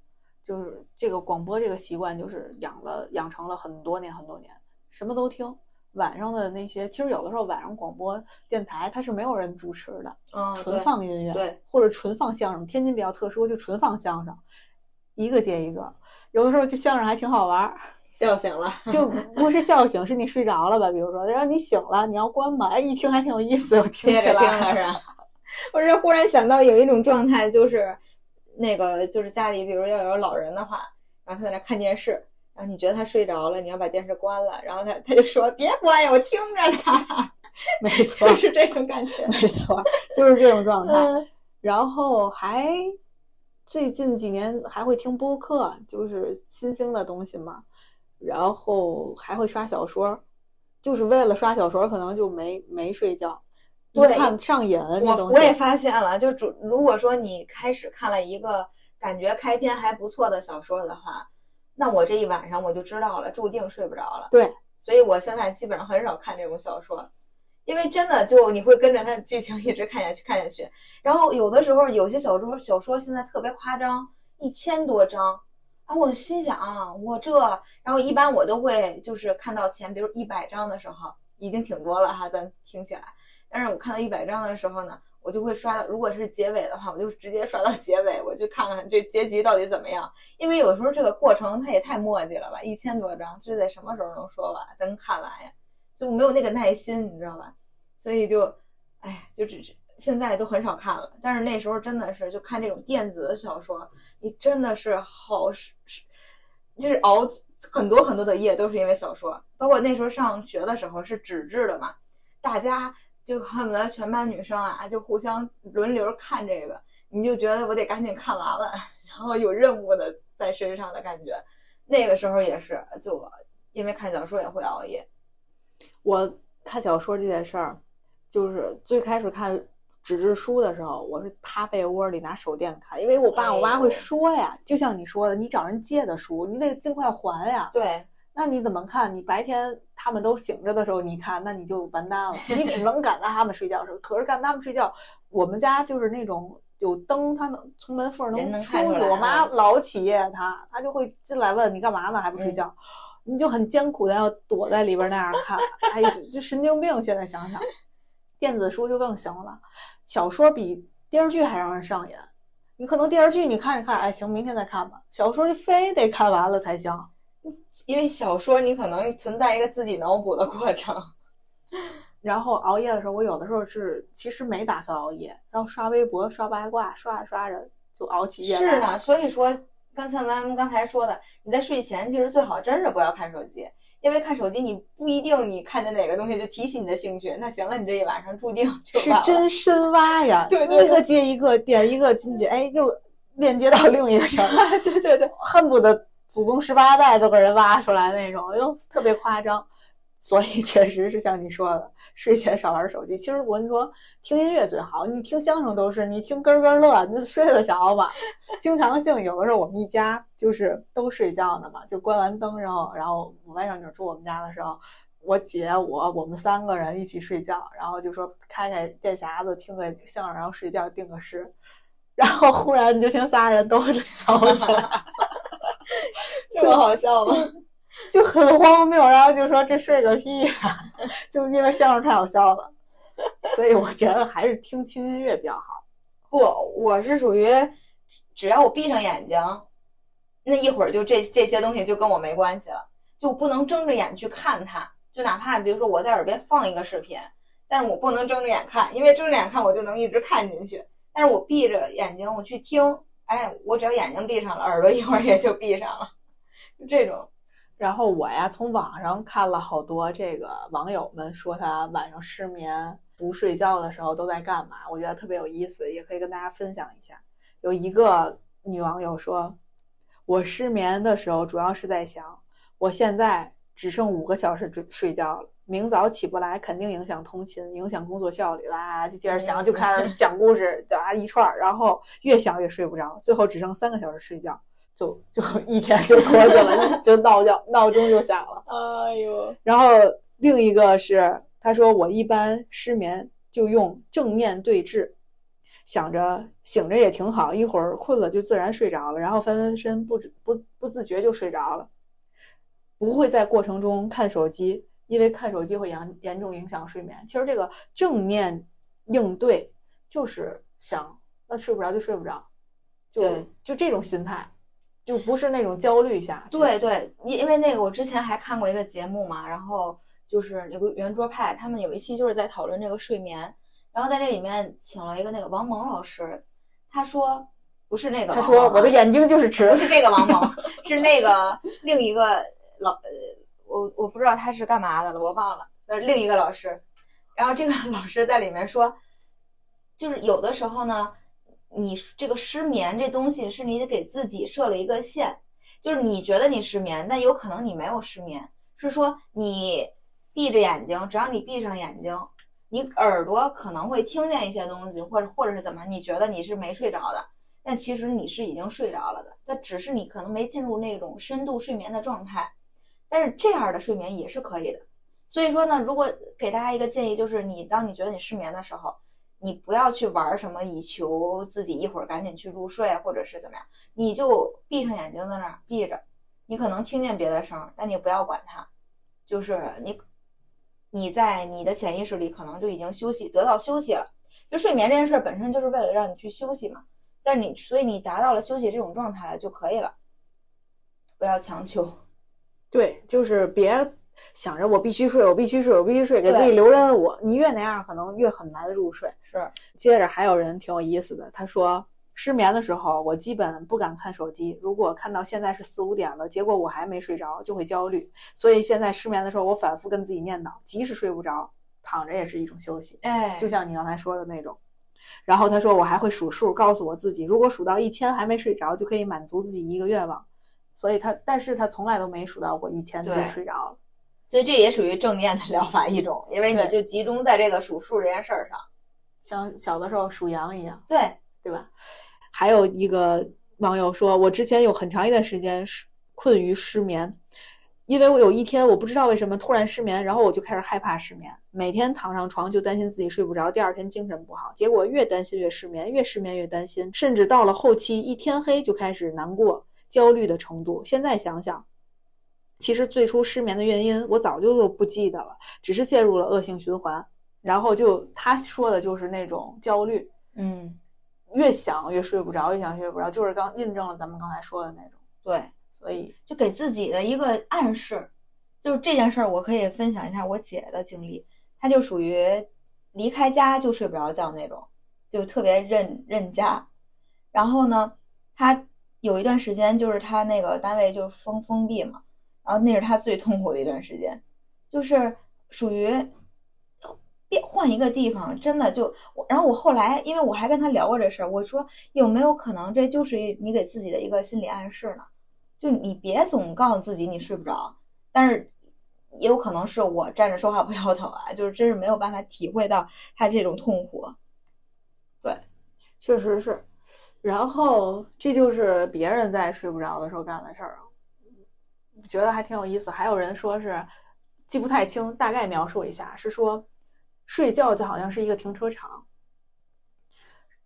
就是这个广播这个习惯，就是养了养成了很多年很多年，什么都听。晚上的那些，其实有的时候晚上广播电台它是没有人主持的，嗯，纯放音乐，对，或者纯放相声。天津比较特殊，就纯放相声，一个接一个。有的时候这相声还挺好玩儿，笑醒了。就不是笑醒，是你睡着了吧？比如说，然后你醒了，你要关嘛？哎，一听还挺有意思，我听起接着听来了是吧？我是忽然想到有一种状态，就是那个就是家里比如要有老人的话，然后他在那看电视，然后你觉得他睡着了，你要把电视关了，然后他他就说别关呀，我听着呢，没错就，是这种感觉。没错，就是这种状 态。嗯然后还最近几年还会听播客，就是新兴的东西嘛。然后还会刷小说，就是为了刷小说，可能就没没睡觉，一对看上瘾这我。我也发现了，就主如果说你开始看了一个感觉开篇还不错的小说的话，那我这一晚上我就知道了，注定睡不着了。对，所以我现在基本上很少看这种小说，因为真的就你会跟着它的剧情一直看下去看下去。然后有的时候有些小说小说现在特别夸张，一千多章。然后我心想，我这，然后一般我都会就是看到前，比如一百章的时候，已经挺多了哈，咱听起来。但是我看到一百章的时候呢，我就会刷，如果是结尾的话，我就直接刷到结尾，我就看看这结局到底怎么样。因为有时候这个过程它也太磨叽了吧，一千多章，这得什么时候能说完，能看完呀？就没有那个耐心，你知道吧？所以就，哎，就只现在都很少看了。但是那时候真的是就看这种电子小说，你真的是好是是，就是熬很多很多的夜都是因为小说。包括那时候上学的时候是纸质的嘛，大家就恨不得全班女生啊就互相轮流看这个，你就觉得我得赶紧看完了，然后有任务的在身上的感觉。那个时候也是，就我因为看小说也会熬夜。我看小说这件事儿，就是最开始看纸质书的时候，我是趴被窝里拿手电看，因为我爸我妈会说呀，就像你说的，你找人借的书，你得尽快还呀。对，那你怎么看？你白天他们都醒着的时候，你看，那你就完蛋了。你只能赶在他们睡觉的时候。可是赶他们睡觉，我们家就是那种有灯，他能从门缝人能出去。我妈啊老起夜，她她就会进来问你干嘛呢，还不睡觉。你就很艰苦的要躲在里边那样看，哎，就就神经病。现在想想，电子书就更行了，小说比电视剧还让人上瘾。你可能电视剧你看着看着，哎，行，明天再看吧。小说就非得看完了才行。因为小说你可能存在一个自己脑补的过程。然后熬夜的时候，我有的时候是其实没打算熬夜，然后刷微博、刷八卦，刷着刷着就熬起夜来。是呢，所以说，刚像咱们刚才说的，你在睡前其实最好真是不要看手机，因为看手机你不一定你看见哪个东西就提起你的兴趣，那行了，你这一晚上注定就是真 深挖呀，对对对一个接一个，点一个进去，哎，又链接到另一个上面，对对对，恨不得祖宗十八代都给人挖出来那种，又特别夸张。所以确实是像你说的，睡前少玩手机。其实我跟你说，听音乐最好，你听相声都是，你听咯咯乐，你睡得着吗？经常性有的时候我们一家就是都睡觉呢嘛，就关完灯，然后然后我外甥女住我们家的时候，我姐我我们三个人一起睡觉，然后就说开开电匣子听个相声，然后睡觉定个时，然后忽然你就听仨人都 笑起来，这么好笑吗？就很荒谬，然后就说这睡个屁呀、就因为相声太好笑了，所以我觉得还是听轻音乐比较好。不，我是属于只要我闭上眼睛，那一会儿就这这些东西就跟我没关系了，就不能睁着眼去看它。就哪怕比如说我在耳边放一个视频，但是我不能睁着眼看，因为睁着眼看我就能一直看进去。但是我闭着眼睛我去听，哎，我只要眼睛闭上了，耳朵一会儿也就闭上了，就这种。然后我呀，从网上看了好多这个网友们说他晚上失眠不睡觉的时候都在干嘛，我觉得特别有意思，也可以跟大家分享一下。有一个女网友说，我失眠的时候主要是在想，我现在只剩五个小时睡睡觉了，明早起不来，肯定影响通勤，影响工作效率啦。就接着想，就开始讲故事，啊一串儿，然后越想越睡不着，最后只剩三个小时睡觉。就就 一天就过去了，就闹觉闹钟就响了。哎呦，然后另一个是，他说我一般失眠就用正念对峙，想着醒着也挺好，一会儿困了就自然睡着了，然后翻翻身不知不不自觉就睡着了，不会在过程中看手机，因为看手机会严严重影响睡眠。其实这个正念应对就是想那睡不着就睡不着，就对就这种心态。就不是那种焦虑下。对对，因因为那个我之前还看过一个节目嘛，然后就是有个圆桌派，他们有一期就是在讨论这个睡眠，然后在这里面请了一个那个王蒙老师，他说不是那个他说我的眼睛就是直不。是这个王蒙，是那个另一个老呃，我我不知道他是干嘛的了，我忘了，那，另一个老师，然后这个老师在里面说，就是有的时候呢。你这个失眠这东西是你给自己设了一个线，就是你觉得你失眠，但有可能你没有失眠，是说你闭着眼睛，只要你闭上眼睛，你耳朵可能会听见一些东西，或者或者是怎么，你觉得你是没睡着的，但其实你是已经睡着了的，那只是你可能没进入那种深度睡眠的状态，但是这样的睡眠也是可以的。所以说呢，如果给大家一个建议，就是你当你觉得你失眠的时候。你不要去玩什么，以求自己一会儿赶紧去入睡，或者是怎么样，你就闭上眼睛在那儿闭着，你可能听见别的声，但你不要管它，就是你你在你的潜意识里可能就已经休息得到休息了。就睡眠这件事本身就是为了让你去休息嘛，但你所以你达到了休息这种状态了就可以了，不要强求。对，就是别想着我必须睡，我必须睡，我必须睡，给自己留任务。你越那样，可能越很难入睡。是，接着还有人挺有意思的，他说失眠的时候，我基本不敢看手机。如果看到现在是四五点了，结果我还没睡着，就会焦虑。所以现在失眠的时候，我反复跟自己念叨，即使睡不着，躺着也是一种休息。哎，就像你刚才说的那种。然后他说我还会数数，告诉我自己，如果数到一千还没睡着，就可以满足自己一个愿望。所以他，但是他从来都没数到过一千就睡着了。所以这也属于正念的疗法一种，因为你就集中在这个数数这件事儿上。像小的时候数羊一样，对，对吧？还有一个网友说，我之前有很长一段时间是困于失眠，因为我有一天我不知道为什么突然失眠，然后我就开始害怕失眠，每天躺上床就担心自己睡不着，第二天精神不好，结果越担心越失眠，越失眠越担心，甚至到了后期一天黑就开始难过、焦虑的程度。现在想想，其实最初失眠的原因我早就都不记得了，只是陷入了恶性循环。然后就他说的就是那种焦虑，嗯，越想越睡不着，越想越睡不着，就是刚印证了咱们刚才说的那种。对，所以就给自己的一个暗示，就是这件事儿，我可以分享一下我姐的经历。她就属于离开家就睡不着觉那种，就特别认认家。然后呢，她有一段时间就是他那个单位就是封封闭嘛，然后那是他最痛苦的一段时间，就是属于变换一个地方，真的就我。然后我后来，因为我还跟他聊过这事儿，我说有没有可能这就是你给自己的一个心理暗示呢？就你别总告诉自己你睡不着，但是也有可能是我站着说话不腰疼啊，就是真是没有办法体会到他这种痛苦。对确实是。然后这就是别人在睡不着的时候干的事儿啊，觉得还挺有意思。还有人说是记不太清，大概描述一下，是说睡觉就好像是一个停车场，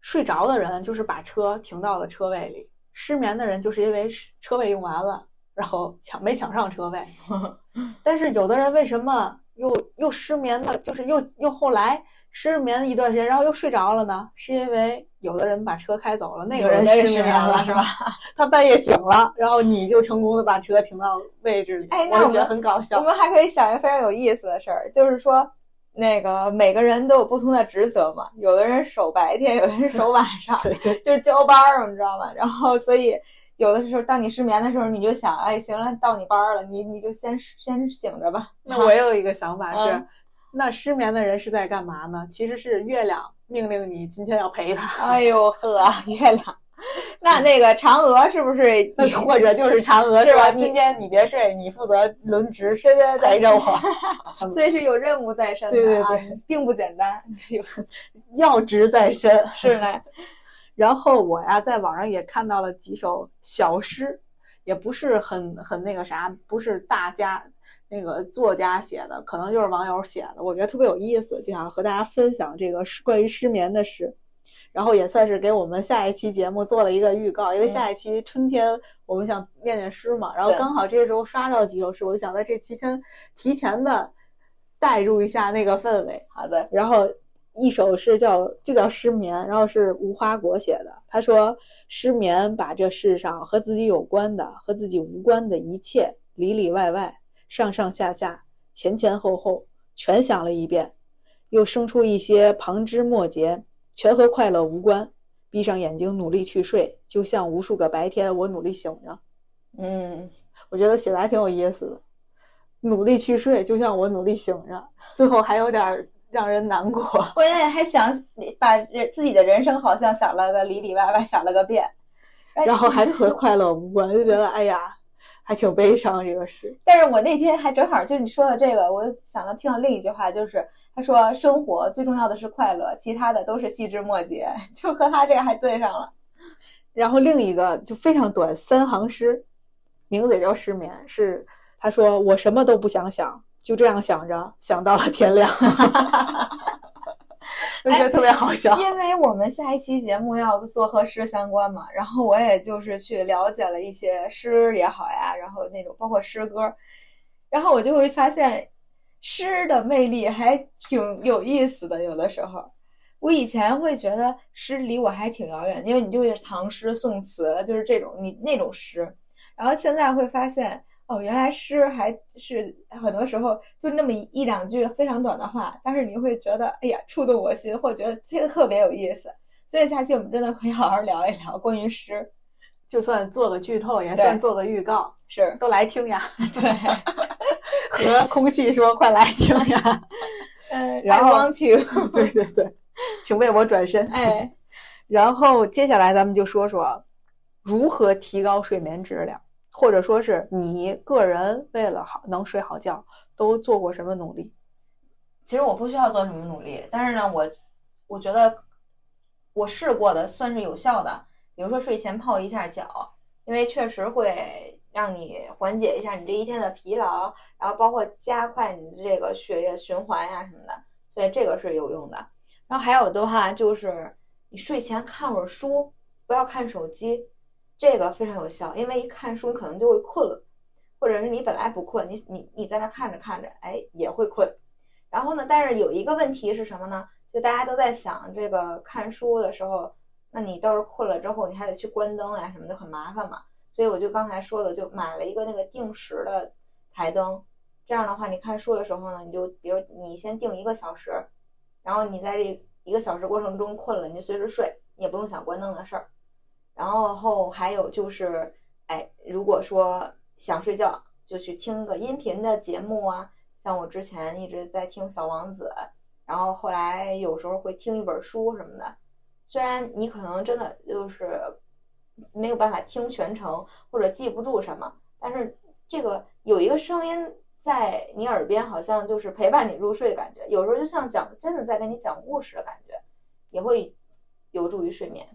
睡着的人就是把车停到了车位里，失眠的人就是因为车位用完了，然后抢没抢上车位。但是有的人为什么又又失眠的，就是又又后来失眠一段时间，然后又睡着了呢？是因为有的人把车开走了，那个人失眠了，是吧？他半夜醒了，然后你就成功的把车停到位置里，哎那我我觉得很搞笑我。们还可以想一个非常有意思的事儿，就是说，那个每个人都有不同的职责嘛，有的人守白天，有的人守晚上，对对，就是交班儿，你知道吗？然后所以有的时候，当你失眠的时候，你就想，哎，行了，到你班儿了，你你就先先醒着吧。那我也有一个想法是嗯，那失眠的人是在干嘛呢？其实是月亮命令你今天要陪他，哎呦呵，月亮，那那个嫦娥是不是你？或者就是嫦娥 是吧今天你别睡，你负责轮值对对对陪着我，所以是有任务在身的啊，对对对并不简单。有要职在身。是呢，然后我呀，在网上也看到了几首小诗，也不是很很那个啥，不是大家那个作家写的，可能就是网友写的，我觉得特别有意思，就想和大家分享这个失关于失眠的诗。然后也算是给我们下一期节目做了一个预告，因为下一期春天我们想念念诗嘛，然后刚好这个时候刷到几首诗，我就想在这期先提前的带入一下那个氛围。好的，然后一首是叫就叫失眠，然后是无花果写的。他说失眠把这世上和自己有关的和自己无关的一切里里外外、上上下下、前前后后全想了一遍，又生出一些旁枝末节，全和快乐无关。闭上眼睛努力去睡，就像无数个白天我努力醒着。嗯，我觉得写的还挺有意思的。努力去睡，就像我努力醒着，最后还有点儿让人难过。我现在还想把人自己的人生好像想了个里里外外，想了个遍，然后还和快乐无关，就觉得哎呀，还挺悲伤这个事。但是我那天还正好就是你说的这个，我想到听到另一句话，就是他说生活最重要的是快乐，其他的都是细枝末节，就和他这个还对上了。然后另一个就非常短，三行诗，名字也叫失眠，是他说我什么都不想想，就这样想着，想到了天亮，我觉得特别好笑。因为我们下一期节目要做和诗相关嘛，然后我也就是去了解了一些诗也好呀，然后那种包括诗歌，然后我就会发现诗的魅力还挺有意思的。有的时候，我以前会觉得诗离我还挺遥远，因为你就是唐诗宋词，就是这种你那种诗，然后现在会发现。哦，原来诗还是很多时候就那么一一两句非常短的话，但是你会觉得哎呀触动我心，或觉得这个特别有意思。所以下期我们真的可以好好聊一聊关于诗。就算做个剧透，也算做个预告，是都来听呀！对，和空气说快来听呀！呃然后 对对对，请为我转身。哎，然后接下来咱们就说说如何提高睡眠质量，或者说是你个人为了好能睡好觉都做过什么努力？其实我不需要做什么努力，但是呢，我我觉得我试过的算是有效的，比如说睡前泡一下脚，因为确实会让你缓解一下你这一天的疲劳，然后包括加快你的这个血液循环呀什么的，所以这个是有用的。然后还有的话就是你睡前看会儿书，不要看手机，这个非常有效，因为一看书可能就会困了。或者是你本来不困，你你你在那看着看着，哎，也会困。然后呢，但是有一个问题是什么呢？就大家都在想，这个看书的时候，那你倒是困了之后，你还得去关灯呀，什么的，很麻烦嘛。所以我就刚才说的，就买了一个那个定时的台灯。这样的话，你看书的时候呢，你就比如你先定一个小时，然后你在这一个小时过程中困了，你就随时睡，你也不用想关灯的事儿。然后还有就是，哎，如果说想睡觉，就去听个音频的节目啊，像我之前一直在听《小王子》，然后后来有时候会听一本书什么的。虽然你可能真的就是没有办法听全程或者记不住什么，但是这个有一个声音在你耳边，好像就是陪伴你入睡的感觉。有时候就像讲真的在跟你讲故事的感觉，也会有助于睡眠。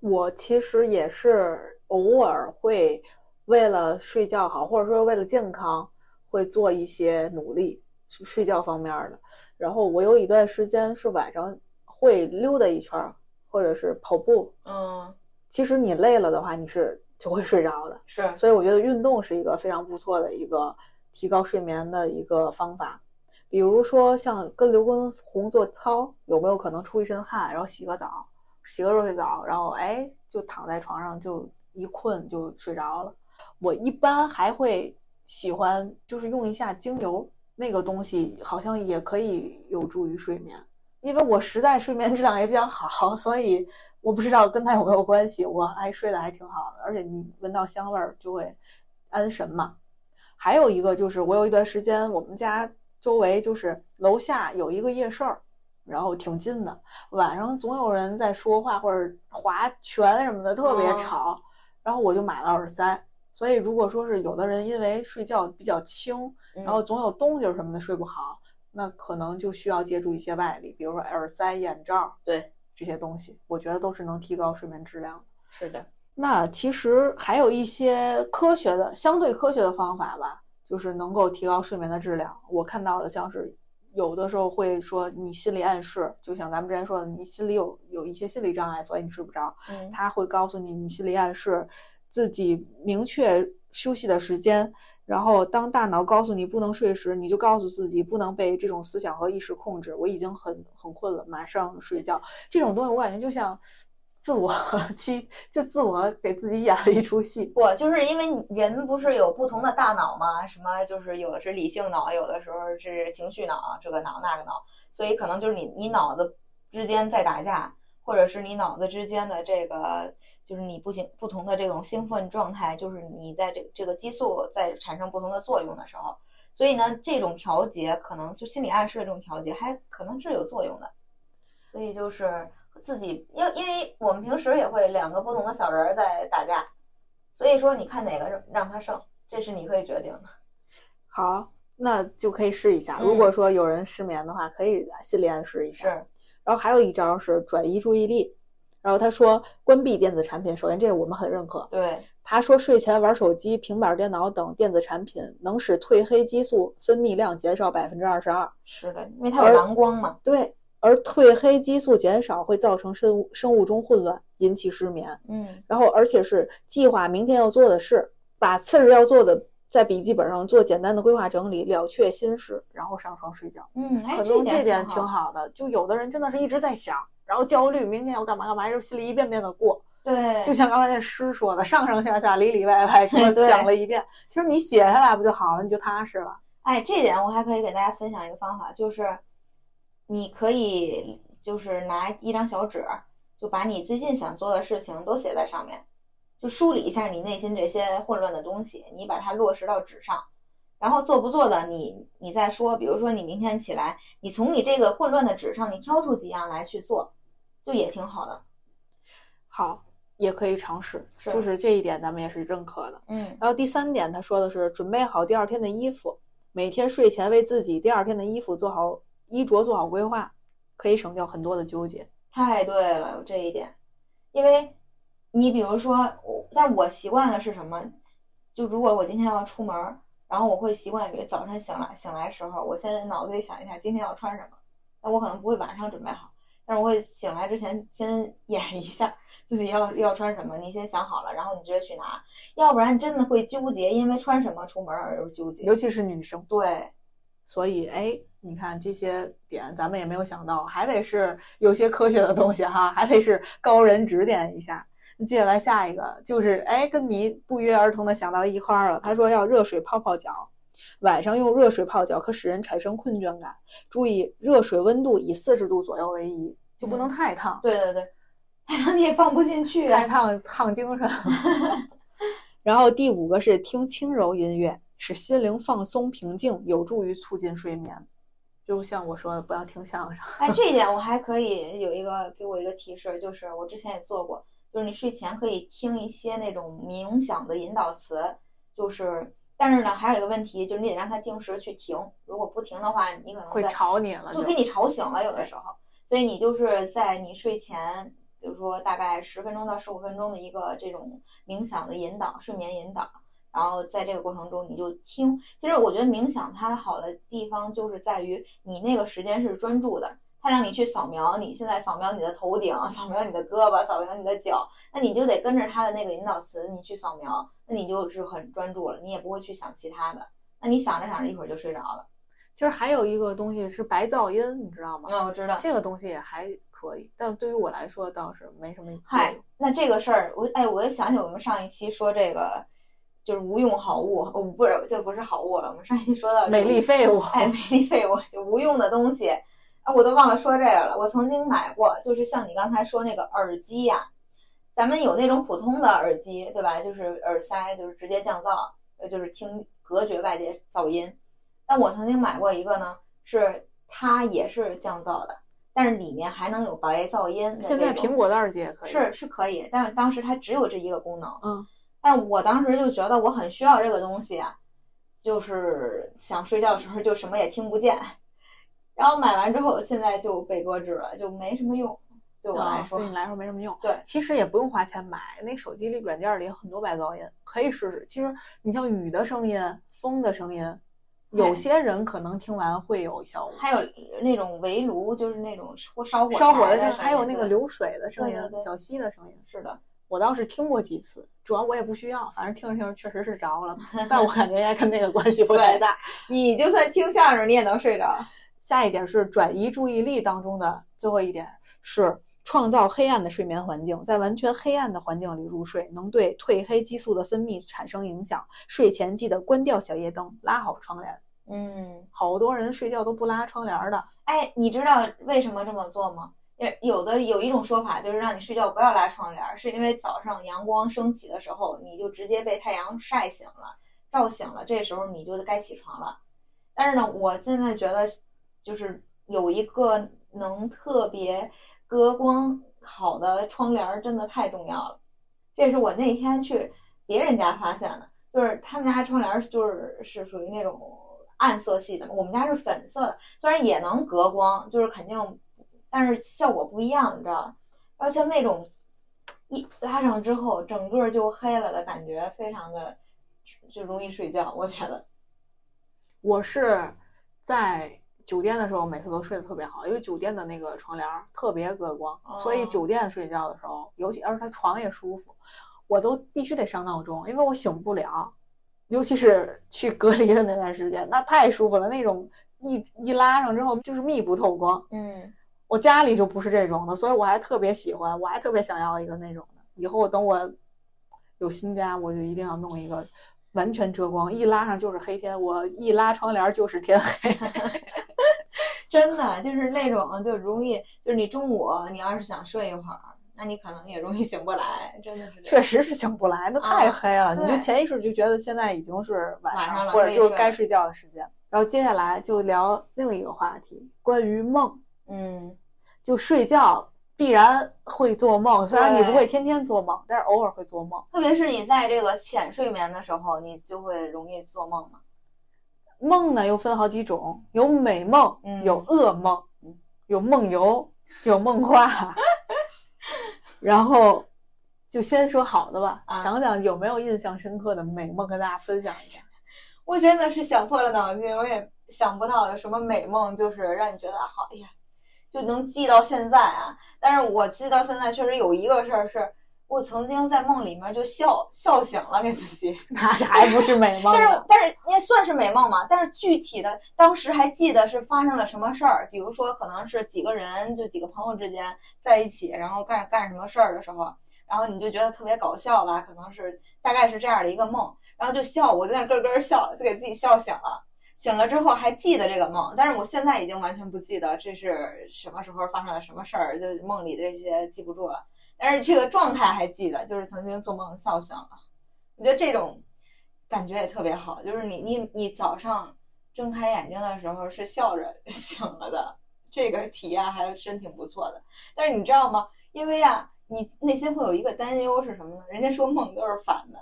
我其实也是偶尔会为了睡觉好，或者说为了健康，会做一些努力，去睡觉方面的。然后我有一段时间是晚上会溜达一圈儿，或者是跑步。嗯，其实你累了的话，你是就会睡着的。是，所以我觉得运动是一个非常不错的一个提高睡眠的一个方法。比如说像跟刘畊宏做操，有没有可能出一身汗，然后洗个澡，洗个热水澡，然后哎就躺在床上就一困就睡着了。我一般还会喜欢就是用一下精油，那个东西好像也可以有助于睡眠。因为我实在睡眠质量也比较好，所以我不知道跟它有没有关系，我还睡得还挺好的，而且你闻到香味儿就会安神嘛。还有一个就是我有一段时间我们家周围就是楼下有一个夜市儿，然后挺近的，晚上总有人在说话或者划拳什么的，特别哦吵。然后我就买了耳塞，所以如果说是有的人因为睡觉比较轻，嗯然后总有动静儿什么的睡不好，那可能就需要借助一些外力，比如说耳塞、眼罩对，这些东西，我觉得都是能提高睡眠质量的。是的，那其实还有一些科学的、相对科学的方法吧，就是能够提高睡眠的质量。我看到的像是有的时候会说你心理暗示，就像咱们之前说的，你心里有有一些心理障碍，所以你睡不着。嗯，他会告诉你，你心理暗示自己明确休息的时间，然后当大脑告诉你不能睡时，你就告诉自己不能被这种思想和意识控制。我已经很很困了，马上睡觉。这种东西我感觉就像自我 欺，就自我给自己演了一出戏。不，就是因为人不是有不同的大脑吗？什么就是有的是理性脑，有的时候是情绪脑，这个脑那个脑，所以可能就是你你脑子之间在打架，或者是你脑子之间的这个就是你不行不同的这种兴奋状态，就是你在这这个激素在产生不同的作用的时候，所以呢，这种调节可能就心理暗示的这种调节还可能是有作用的，所以就是自己，因因为我们平时也会两个不同的小人儿在打架，所以说你看哪个让让他胜，这是你可以决定的。好，那就可以试一下。嗯如果说有人失眠的话，可以心理暗示一下。是，然后还有一招是转移注意力。然后他说关闭电子产品，首先这个我们很认可。对，他说睡前玩手机、平板电脑等电子产品能使褪黑激素分泌量减少百分之二十二。是的，因为它有蓝光嘛。对，而褪黑激素减少会造成生物生物钟混乱，引起失眠。嗯，然后而且是计划明天要做的事，把次日要做的在笔记本上做简单的规划整理，了却心事，然后上床睡觉。嗯，哎，可能这点点挺好。的。就有的人真的是一直在想，然后焦虑，明天要干嘛干嘛，就心里一遍遍的过。对，就像刚才那诗说的，上上下下、里里外外，给我对想了一遍。其实你写下来不就好了，你就踏实了。哎，这点我还可以给大家分享一个方法，就是你可以就是拿一张小纸，就把你最近想做的事情都写在上面，就梳理一下你内心这些混乱的东西，你把它落实到纸上，然后做不做的你你再说。比如说你明天起来，你从你这个混乱的纸上，你挑出几样来去做，就也挺好的。好，也可以尝试，是就是这一点咱们也是认可的。嗯然后第三点，他说的是准备好第二天的衣服，每天睡前为自己第二天的衣服做好衣着做好规划，可以省掉很多的纠结。太对了，有这一点，因为你比如说我，但我习惯的是什么？就如果我今天要出门儿，然后我会习惯于早晨醒来醒来时候，我先脑子里想一下今天要穿什么，那我可能不会晚上准备好，但是我会醒来之前先 演一下，自己要要穿什么，你先想好了，然后你直接去拿，要不然真的会纠结，因为穿什么出门而纠结。尤其是女生。对，所以，哎，你看这些点，咱们也没有想到，还得是有些科学的东西哈，还得是高人指点一下。接下来下一个就是，哎，跟你不约而同的想到一块儿了。他说要热水泡泡脚，晚上用热水泡脚可使人产生困倦感，注意热水温度以四十度左右为宜，就不能太烫，对对对，太烫你也放不进去啊。太烫烫精神。然后第五个是听轻柔音乐，使心灵放松平静，有助于促进睡眠。就像我说的，不要听相声。哎，这一点我还可以有一个给我一个提示，就是我之前也做过，就是你睡前可以听一些那种冥想的引导词，就是但是呢，还有一个问题，就是你得让它定时去停，如果不停的话，你可能会吵你了，就就给你吵醒了，有的时候。所以你就是在你睡前，比如说大概十分钟到十五分钟的一个这种冥想的引导，睡眠引导。然后在这个过程中，你就听。其实我觉得冥想它好的地方就是在于你那个时间是专注的，它让你去扫描你现在扫描你的头顶，扫描你的胳膊，扫描你的脚，那你就得跟着它的那个引导词你去扫描，那你就是很专注了，你也不会去想其他的。那你想着想着一会儿就睡着了。其实还有一个东西是白噪音，你知道吗？啊，我知道。这个东西也还可以，但对于我来说倒是没什么作嗨。，那这个事儿，我哎，我又想起我们上一期说这个，就是无用好物，哦，不是，这不是好物了。我们上一期说到美丽废物，哎，美丽废物就无用的东西，啊，我都忘了说这个了。我曾经买过，就是像你刚才说那个耳机呀、咱们有那种普通的耳机，对吧？就是耳塞，就是直接降噪，呃，就是听隔绝外界噪音。但我曾经买过一个呢，是它也是降噪的，但是里面还能有白噪音现在苹果的耳机也可以。是是可以，但是当时它只有这一个功能。嗯，但是我当时就觉得我很需要这个东西啊，就是想睡觉的时候就什么也听不见，然后买完之后现在就被搁置了，就没什么用，对我来说。啊对你来说没什么用。对其实也不用花钱买，那手机里软件里有很多白噪音，可以试试。其实你像雨的声音、风的声音，有些人可能听完会有效果。还有那种围炉，就是那种或烧火烧火的，柴就还有那个流水的声音小溪的声音。是的，我倒是听过几次，主要我也不需要，反正听着听着确实是着了，但我感觉应该跟那个关系不太大。你就算听相声你也能睡着。下一点是转移注意力当中的最后一点是创造黑暗的睡眠环境，在完全黑暗的环境里入睡，能对褪黑激素的分泌产生影响。睡前记得关掉小夜灯，拉好窗帘。嗯，好多人睡觉都不拉窗帘的，哎，你知道为什么这么做吗？也有的有一种说法就是让你睡觉不要拉窗帘，是因为早上阳光升起的时候，你就直接被太阳晒醒了，照醒了，这时候你就该起床了。但是呢，我现在觉得就是有一个能特别隔光好的窗帘，真的太重要了。这是我那天去别人家发现的，就是他们家窗帘就是是属于那种暗色系的，我们家是粉色的，虽然也能隔光，就是肯定，但是效果不一样，你知道吧？然后像那种一拉上之后，整个就黑了的感觉，非常的就容易睡觉，我觉得。我是在酒店的时候，每次都睡得特别好，因为酒店的那个床帘特别隔光，所以哦酒店睡觉的时候，尤其而且它床也舒服，我都必须得上闹钟，因为我醒不了，尤其是去隔离的那段时间，那太舒服了，那种一一拉上之后就是密不透光。嗯，我家里就不是这种的，所以我还特别喜欢，我还特别想要一个那种的。以后等我有新家，我就一定要弄一个完全遮光，一拉上就是黑天，我一拉窗帘就是天黑。真的就是那种就容易，就是你中午你要是想睡一会儿，那你可能也容易醒不来，真的是。确实是醒不来，那太黑了，你就潜意识就觉得现在已经是晚晚上了或者就是该睡觉的时间。然后接下来就聊另一个话题，关于梦。嗯，就睡觉必然会做梦，虽然你不会天天做梦，但是偶尔会做梦。特别是你在这个浅睡眠的时候，你就会容易做梦嘛。梦呢又分好几种，有美梦，嗯有噩梦，有梦游，有梦话。然后就先说好的吧，啊讲讲有没有印象深刻的美梦，跟大家分享一下。我真的是想破了脑筋，我也想不到有什么美梦，就是让你觉得好，哎呀，就能记到现在啊。但是我记到现在确实有一个事儿是。我曾经在梦里面就笑笑醒了，给自己，那还不是美梦？但是但是那算是美梦嘛。但是具体的当时还记得是发生了什么事儿，比如说可能是几个人就几个朋友之间在一起，然后干干什么事儿的时候，然后你就觉得特别搞笑吧？可能是大概是这样的一个梦，然后就笑，我在那咯咯笑，就给自己笑醒了。醒了之后还记得这个梦，但是我现在已经完全不记得这是什么时候发生了什么事儿，就梦里这些记不住了。但是这个状态还记得，就是曾经做梦笑醒了。我觉得这种感觉也特别好，就是你你你早上睁开眼睛的时候是笑着 醒了的，这个体验还真挺不错的。但是你知道吗？因为呀，你内心会有一个担忧是什么呢？人家说梦都是反的，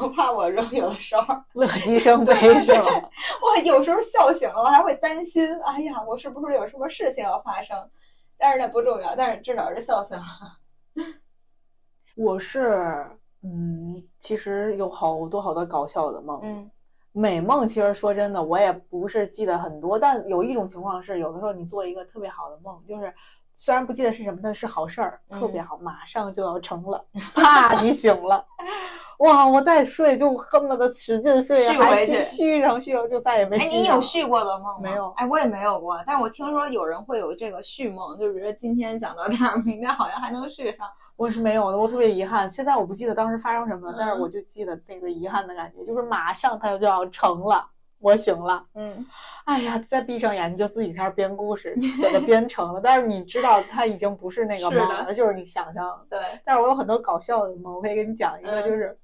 我怕我有的时候乐极生悲是吧？我有时候笑醒了，我还会担心，哎呀，我是不是有什么事情要发生？但是那不重要，但是至少是笑醒了。我是，嗯，其实有好多好多搞笑的梦，嗯，美梦其实说真的，我也不是记得很多，但有一种情况是，有的时候你做一个特别好的梦，就是虽然不记得是什么，但是好事儿，特别好，马上就要成了，啪，你醒了，哇，我再睡就恨不得使劲睡，还继续上续上，就再也没。哎，你有续过的梦吗？没有。哎，我也没有过，但是我听说有人会有这个续梦，就是今天讲到这儿，明天好像还能续上。我是没有的，我特别遗憾。现在我不记得当时发生什么，但是我就记得那个遗憾的感觉，就是马上它就要成了，我醒了，嗯，哎呀，再闭上眼睛就自己开始编故事，给它编成了。但是你知道，它已经不是那个梦了，就是你想象。对。但是我有很多搞笑的梦，我可以给你讲一个，就是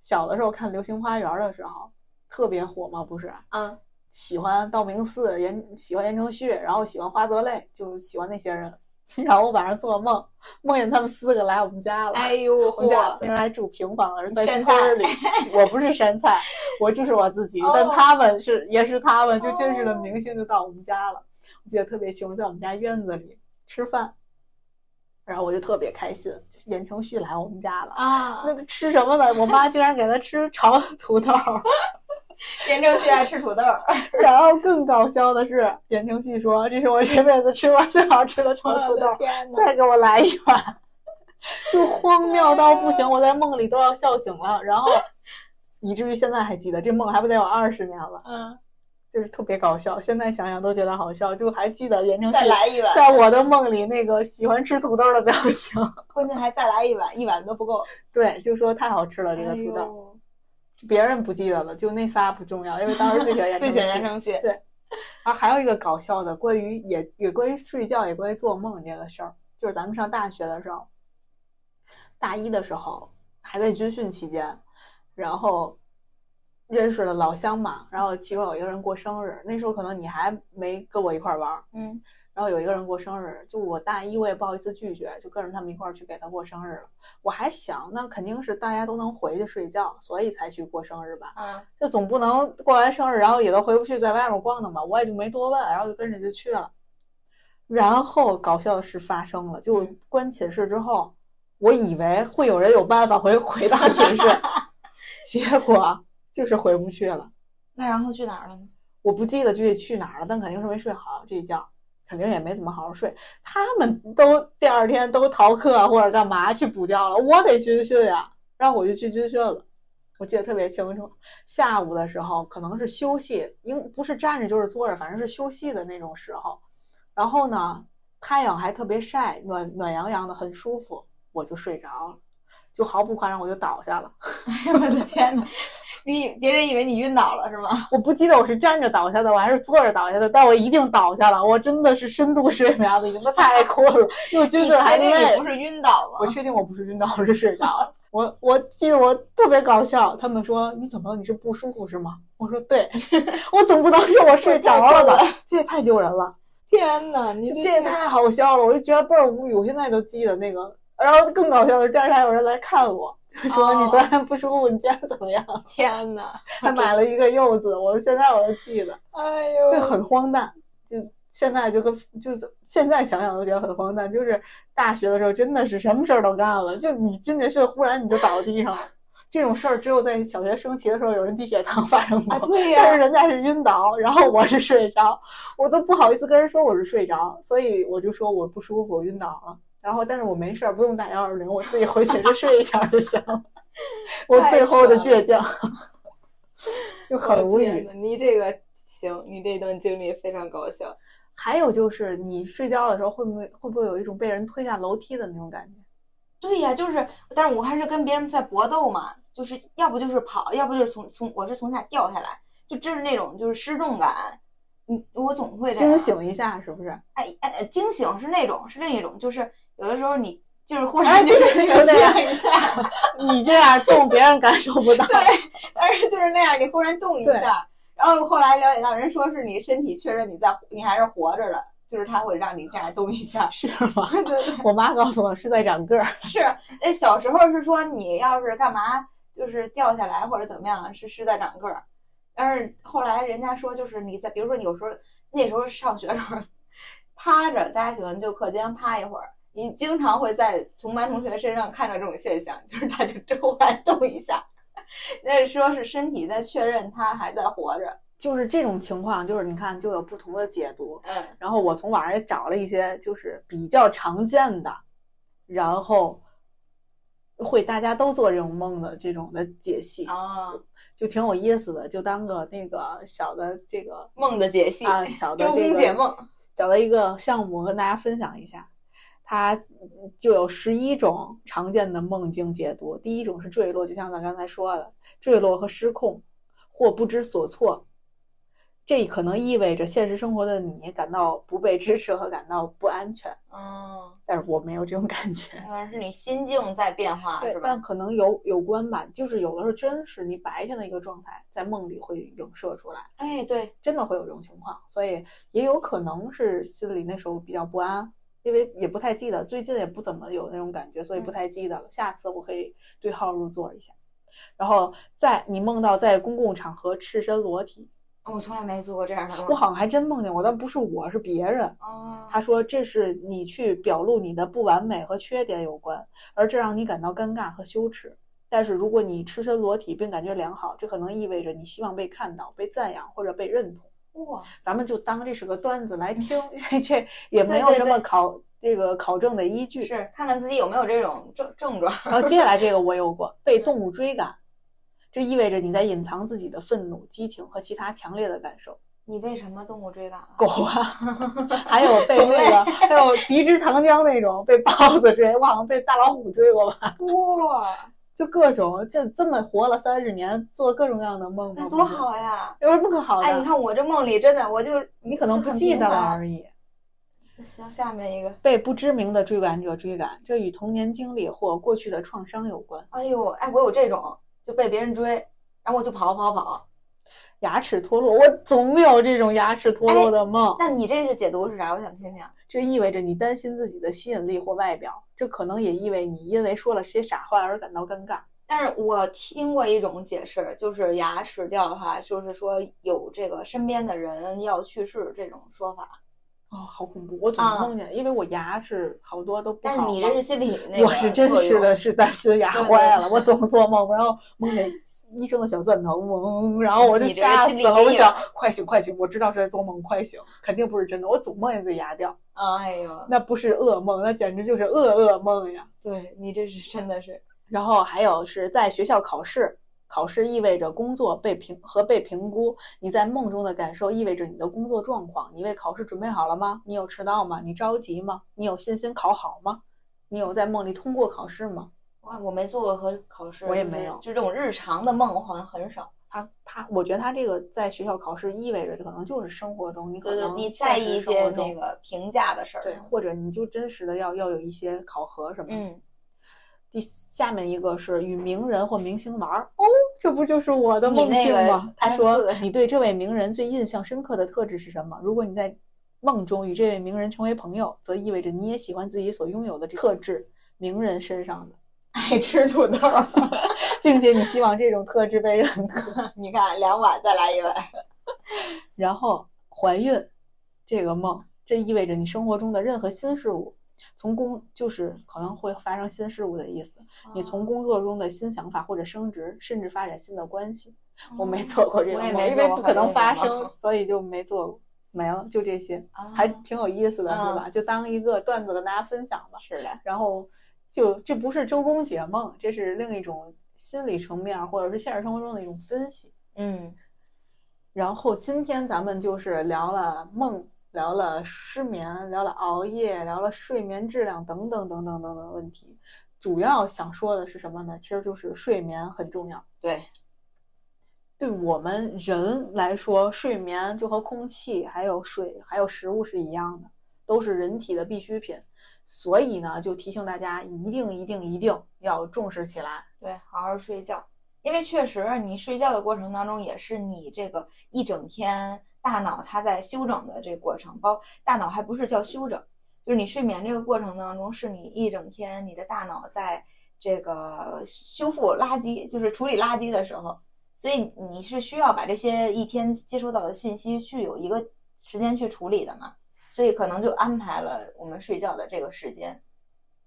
小的时候看《流星花园》的时候，特别火嘛，不是？嗯。喜欢道明寺，言喜欢言承旭，然后喜欢花泽类，就喜欢那些人。然后我晚上做梦，梦见他们四个来我们家了。哎呦，我们家那时候还住平房，是在村里。我不是山菜，我就是我自己。但他们是，也是他们，就真实的明星就到我们家了。我记得特别清楚，在我们家院子里吃饭，然后我就特别开心。言承旭来我们家了啊！那吃什么呢？我妈竟然给他吃炒 土豆。言承旭爱吃土豆，然后更搞笑的是，言承旭说：“这是我这辈子吃过最好吃的炒土豆，再给我来一碗。”就荒谬到不行，我在梦里都要笑醒了。然后以至于现在还记得这梦，还不得有二十年了。嗯，就是特别搞笑，现在想想都觉得好笑。就还记得言承旭再来一碗，在我的梦里那个喜欢吃土豆的表情。关键还再来一碗，一碗都不够。对，就说太好吃了这个土豆。别人不记得了，就那仨不重要，因为当时最喜欢 言。最喜欢言承旭。对，然后还有一个搞笑的，关于也也关于睡觉，也关于做梦这个事儿，就是咱们上大学的时候，大一的时候还在军训期间，然后认识了老乡嘛，然后其中有一个人过生日，那时候可能你还没跟我一块玩，嗯。然后有一个人过生日，就我大一，我也不好意思拒绝，就跟着他们一块儿去给他过生日了。我还想，那肯定是大家都能回去睡觉，所以才去过生日吧。嗯，这总不能过完生日然后也都回不去，在外面逛的嘛。我也就没多问，然后就跟着就去了。然后搞笑的事发生了，就关寝室之后，我以为会有人有办法回 回到寝室，结果就是回不去了。那然后去哪儿了呢？我不记得具体去哪儿了，但肯定是没睡好这一觉。肯定也没怎么好好睡，他们都第二天都逃课或者干嘛去补觉了，我得军训呀，然后我就去军训了。我记得特别清楚，下午的时候可能是休息，应不是站着就是坐着，反正是休息的那种时候。然后呢，太阳还特别晒，暖暖洋洋的，很舒服，我就睡着了，就毫不夸张，我就倒下了。哎呦我的天呐！你别人以为你晕倒了是吗？我不记得我是站着倒下的，我还是坐着倒下的，但我一定倒下了。我真的是深度睡眠了，已经太 困了，因为就是还累。你不是晕倒吗？我确定我不是晕倒，我是睡着了。我我记得我特别搞笑，他们说你怎么了？你是不舒服是吗？我说对，我总不能说我睡着了吧？这也太丢人了！天哪，你这也太好笑了，我就觉得倍儿无语。我现在都记得那个，然后更搞笑的是，这儿还有人来看我。说你昨天不舒服，你今天怎么样？天哪！还买了一个柚子，我现在我都记得。哎呦，就很荒诞。就现在就跟就现在想想都觉得很荒诞。就是大学的时候，真的是什么事儿都干了。就你军训，忽然你就倒地上了，这种事儿只有在小学升旗的时候有人低血糖发生过。啊，对但是，人家是晕倒，然后我是睡着，我都不好意思跟人说我是睡着，所以我就说我不舒服，我晕倒了。然后，但是我没事儿，不用打幺二零，我自己回寝室睡一觉就行了。我最后的倔强，就很无语。你这个行，你这段经历非常搞笑。还有就是，你睡觉的时候会不会会不会有一种被人推下楼梯的那种感觉？对呀，就是，但是我还是跟别人在搏斗嘛，就是要不就是跑，要不就是从从我是从下掉下来，就真是那种就是失重感，嗯，我总会惊，醒一下，是不是？哎哎，哎惊醒是那种，是另一种，就是有的时候你就是忽哎然就是就那样一下，你这样动，别人感受不到。对，但是就是那样，你忽然动一下，然后后来了解到人说是你身体确认你在你还是活着的，就是他会让你这样动一下。是吗？对对对，我妈告诉我是在长个儿。是，那，小时候是说你要是干嘛，就是掉下来或者怎么样，是是在长个儿。但是后来人家说，就是你在，比如说你有时候那时候上学的时候趴着，大家喜欢就课间趴一会儿，你经常会在同班同学身上看到这种现象，就是他就 突然动一下，那说是身体在确认他还在活着。就是这种情况，就是你看就有不同的解读。嗯，然后我从网上也找了一些就是比较常见的，然后会大家都做这种梦的这种的解析，啊，就挺有意思的，就当个那个小的这个梦的解析，啊小的这个解梦。小的一个项目跟大家分享一下。它就有十一种常见的梦境解读。第一种是坠落，就像咱刚才说的，坠落和失控或不知所措，这可能意味着现实生活的你感到不被支持和感到不安全。嗯，但是我没有这种感觉，可能是你心境在变化，对但？可能有有关吧，就是有的时候真是你白天的一个状态，在梦里会影射出来，哎，对，真的会有这种情况，所以也有可能是心里那时候比较不安，因为也不太记得，最近也不怎么有那种感觉，所以不嗯太记得了。下次我可以对号入座一下。然后在你梦到在公共场合赤身裸体，我从来没做过这样的梦。我好像还真梦见过，但不是我是别人。哦，他说这是你去表露你的不完美和缺点有关，而这让你感到尴尬和羞耻。但是如果你赤身裸体并感觉良好，这可能意味着你希望被看到、被赞扬或者被认同。哇，咱们就当这是个段子来听，这也没有什么考这个考证的依据。是看看自己有没有这种症症状。然后接下来这个我有过，被动物追赶，这意味着你在隐藏自己的愤怒、激情和其他强烈的感受。你被什么动物追赶了？狗啊，还有被那个，还有极之糖浆那种被豹子追，我好像被大老虎追过吧，哇，就各种，就这么活了三十年，做各种各样的梦，那多！好呀！有什么可好的？哎，你看我这梦里真的，我就你可能不记得了而已。行，下面一个，被不知名的追赶者追赶，这与童年经历或过去的创伤有关。哎呦，哎，我有这种，就被别人追，然后我就跑跑跑。牙齿脱落，我总有这种牙齿脱落的梦。那你这是解读是啥？我想听听。这意味着你担心自己的吸引力或外表，这可能也意味你因为说了些傻话而感到尴尬。但是我听过一种解释，就是牙齿掉的话，就是说有这个身边的人要去世这种说法。哦，好恐怖！我总啊梦见，因为我牙是好多都不但好但。是你这是心理那个我是真作用是的，是担心牙坏了，对我总做梦，然后梦见医生的小钻头，嗡，然后我就吓死了。我想，快醒快醒！我知道是在做梦，快醒！肯定不是真的，我总梦见自己牙掉，哎呦，那不是噩梦，那简直就是噩噩梦呀。对你这是真的是，然后还有是在学校考试，考试意味着工作被评和被评估。你在梦中的感受意味着你的工作状况。你为考试准备好了吗？你有迟到吗？你着急吗？你有信心考好吗？你有在梦里通过考试吗？哇，我没做过和考试，我也没有就这种日常的梦，我好像很少。他他，我觉得他这个在学校考试意味着可能就是生活中你可能你在意一些那个评价的事儿。对，或者你就真实的要要有一些考核什么的。嗯，第下面一个是与名人或明星玩儿哦，这不就是我的梦境吗？他说你对这位名人最印象深刻的特质是什么？如果你在梦中与这位名人成为朋友，则意味着你也喜欢自己所拥有的特质，名人身上的，爱吃土豆儿。并且你希望这种特质被认可。你看，两碗再来一碗。然后怀孕这个梦，这意味着你生活中的任何新事物从工就是可能会发生新事物的意思。你从哦工作中的新想法或者升职，甚至发展新的关系。我没哦做过这个梦，因为不可能发生，所以就没做过。没了，就这些，还哦挺有意思的，是吧？就当一个段子跟大家分享吧。是的，然后就这不是周公解梦，这是另一种心理层面或者是现实生活中的一种分析。嗯然后今天咱们就是聊了梦，聊了失眠，聊了熬夜，聊了睡眠质量等等等等等等问题。主要想说的是什么呢？其实就是睡眠很重要。对，对我们人来说，睡眠就和空气、还有水、还有食物是一样的，都是人体的必需品。所以呢，就提醒大家一定一定一定要重视起来。对，好好睡觉，因为确实你睡觉的过程当中，也是你这个一整天大脑它在休整的这个过程，包大脑还不是叫休整，就是你睡眠这个过程当中，是你一整天你的大脑在这个修复垃圾，就是处理垃圾的时候，所以你是需要把这些一天接收到的信息去有一个时间去处理的嘛，所以可能就安排了我们睡觉的这个时间。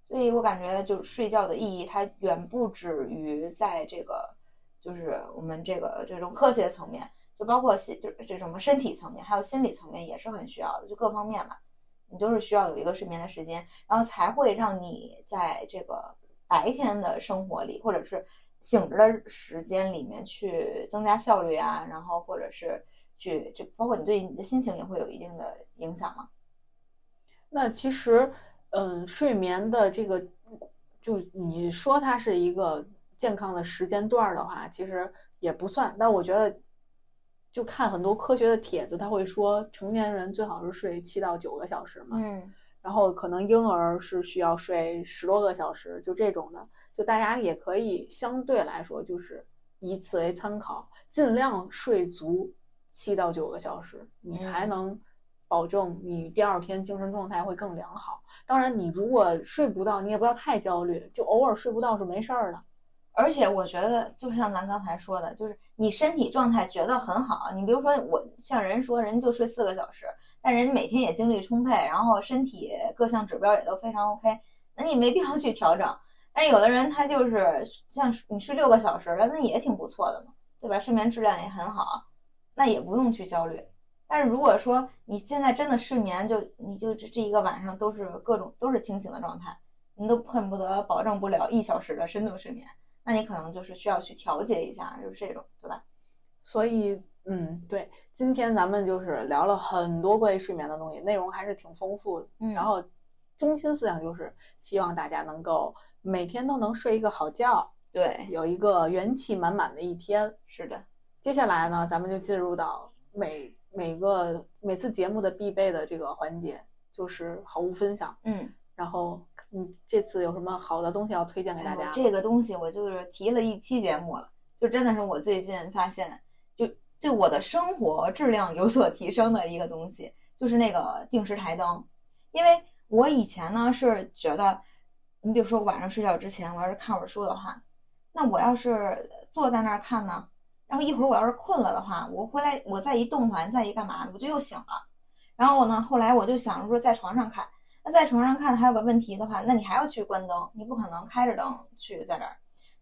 所以我感觉就是睡觉的意义，它远不止于在这个，就是我们这个这种科学层面，就包括心，就是这种身体层面，还有心理层面也是很需要的，就各方面吧，你都是需要有一个睡眠的时间，然后才会让你在这个白天的生活里，或者是醒着的时间里面去增加效率啊，然后或者是去，就包括你对你的心情也会有一定的影响嘛。那其实，嗯，睡眠的这个，就你说它是一个健康的时间段的话，其实也不算。但我觉得，就看很多科学的帖子，他会说成年人最好是睡七到九个小时嘛，嗯然后可能婴儿是需要睡十多个小时，就这种的，就大家也可以相对来说就是以此为参考，尽量睡足七到九个小时，你才嗯能保证你第二天精神状态会更良好。当然，你如果睡不到，你也不要太焦虑，就偶尔睡不到是没事儿的。而且我觉得，就像咱刚才说的，就是你身体状态觉得很好，你比如说我像人说人就睡四个小时，但人每天也精力充沛，然后身体各项指标也都非常 OK，那你没必要去调整。但是有的人他就是像你睡六个小时了，那也挺不错的嘛，对吧？睡眠质量也很好，那也不用去焦虑。但是如果说你现在真的睡眠就你就这这一个晚上都是各种都是清醒的状态，你都恨不得保证不了一小时的深度睡眠。那你可能就是需要去调节一下，就是这种，对吧？所以，嗯，对，今天咱们就是聊了很多关于睡眠的东西，内容还是挺丰富的。嗯然后，中心思想就是希望大家能够每天都能睡一个好觉，对，有一个元气满满的一天。是的，接下来呢，咱们就进入到每每个每次节目的必备的这个环节，就是好物分享。嗯，然后，嗯，这次有什么好的东西要推荐给大家？哎这个东西我就是提了一期节目了，就真的是我最近发现，就对我的生活质量有所提升的一个东西，就是那个定时台灯。因为我以前呢是觉得，你比如说晚上睡觉之前，我要是看会儿书的话，那我要是坐在那儿看呢，然后一会儿我要是困了的话，我回来我再一动弹，再一干嘛的，我就又醒了。然后呢，后来我就想说在床上看，在床上看还有个问题的话，那你还要去关灯，你不可能开着灯去在这儿。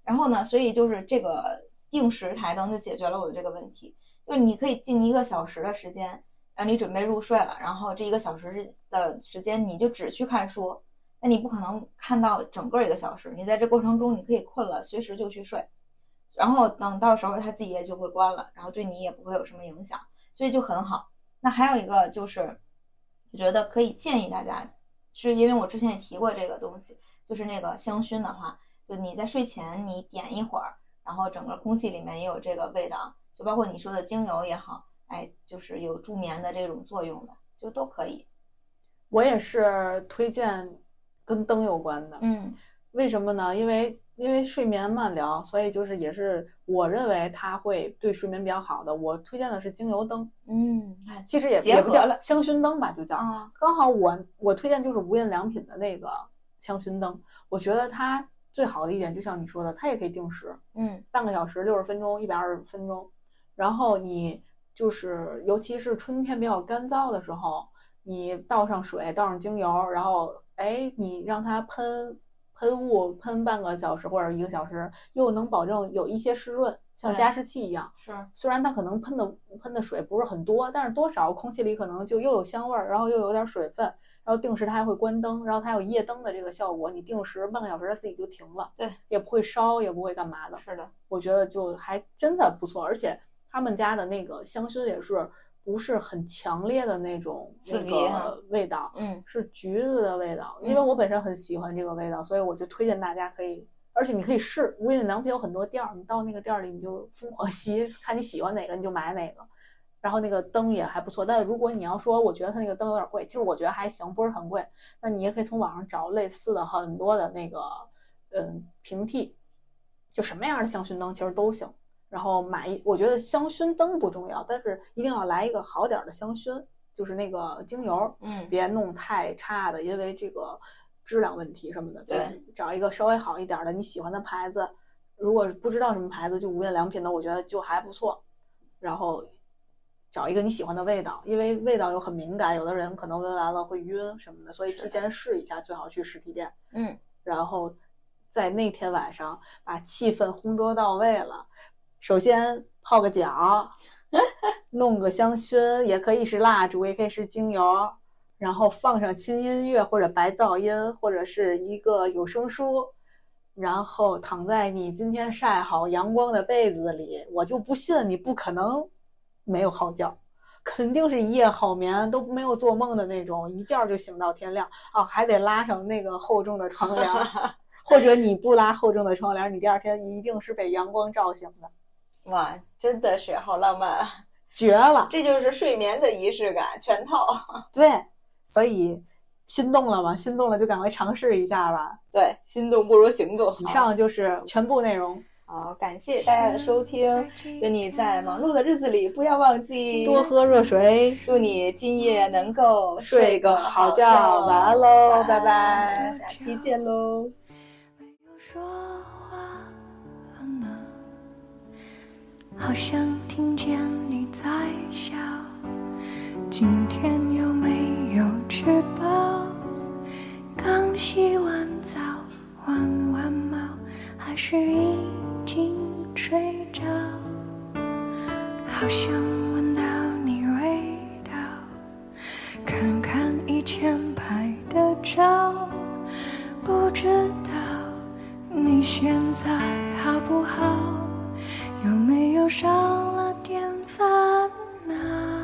然后呢，所以就是这个定时台灯就解决了我的这个问题，就是你可以定一个小时的时间，让你准备入睡了，然后这一个小时的时间你就只去看书，那你不可能看到整个一个小时，你在这过程中你可以困了，随时就去睡，然后等到时候它自己也就会关了，然后对你也不会有什么影响，所以就很好。那还有一个就是，我觉得可以建议大家，是因为我之前也提过这个东西，就是那个香薰的话，就你在睡前你点一会儿，然后整个空气里面也有这个味道，就包括你说的精油也好，哎，就是有助眠的这种作用的，就都可以。我也是推荐跟灯有关的。嗯为什么呢？因为因为睡眠慢疗，所以就是也是我认为它会对睡眠比较好的。我推荐的是精油灯，嗯，其实也也不叫了香薰灯吧，就叫。啊，刚好我我推荐就是无印良品的那个香薰灯，我觉得它最好的一点，就像你说的，它也可以定时，嗯半个小时、六十分钟、一百二十分钟。然后你就是，尤其是春天比较干燥的时候，你倒上水，倒上精油，然后哎，你让它喷喷雾喷半个小时或者一个小时，又能保证有一些湿润，像加湿器一样。是，虽然它可能喷的喷的水不是很多，但是多少空气里可能就又有香味儿，然后又有点水分，然后定时它还会关灯，然后它有夜灯的这个效果，你定时半个小时它自己就停了，对，也不会烧，也不会干嘛的。是的，我觉得就还真的不错，而且他们家的那个香薰也是不是很强烈的那种那个味道，嗯，是橘子的味道。因为我本身很喜欢这个味道，所以我就推荐大家可以，而且你可以试无印良品有很多店儿，你到那个店儿里你就疯狂 吸，看你喜欢哪个你就买哪个。然后那个灯也还不错，但如果你要说我觉得它那个灯有点贵，其实我觉得还行，不是很贵。那你也可以从网上找类似的很多的那个嗯平替，就什么样的香薰灯其实都行。然后买一，我觉得香薰灯不重要，但是一定要来一个好点儿的香薰，就是那个精油，嗯，别弄太差的，因为这个质量问题什么的。对找一个稍微好一点儿的你喜欢的牌子，如果不知道什么牌子，就无印良品的，我觉得就还不错。然后找一个你喜欢的味道，因为味道又很敏感，有的人可能闻完了会晕什么的，所以提前试一下，最好去实体店。嗯，然后在那天晚上把气氛烘托到位了。首先泡个脚，弄个香薰，也可以是蜡烛，也可以是精油，然后放上轻音乐或者白噪音，或者是一个有声书，然后躺在你今天晒好阳光的被子里，我就不信你不可能没有好觉。肯定是一夜好眠，都没有做梦的那种，一觉就醒到天亮啊！还得拉上那个厚重的窗帘，或者你不拉厚重的窗帘，你第二天一定是被阳光照醒的，哇，真的是好浪漫啊！绝了！这就是睡眠的仪式感，全套。对，所以心动了吗？心动了就赶快尝试一下吧。对，心动不如行动。以上就是全部内容，好，感谢大家的收听。愿你在忙碌的日子里不要忘记多喝热水，祝你今夜能够睡个好好觉晚安喽拜拜下期见喽。没有说好像听见你在笑。今天有没有吃饱？刚洗完澡，换完猫，还是已经睡着？好想闻到你味道，看看以前拍的照。不知道你现在好不好？有没有少了点烦恼？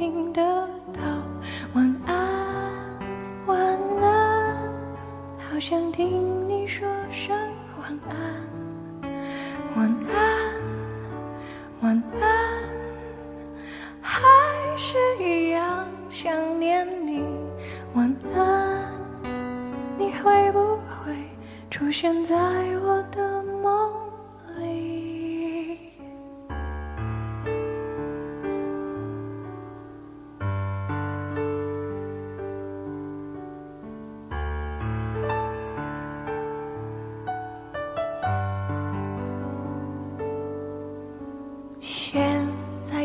听得到？晚安，晚安，好想听你说声晚安。晚安，晚安，还是一样想念你。晚安，你会不会出现在我的梦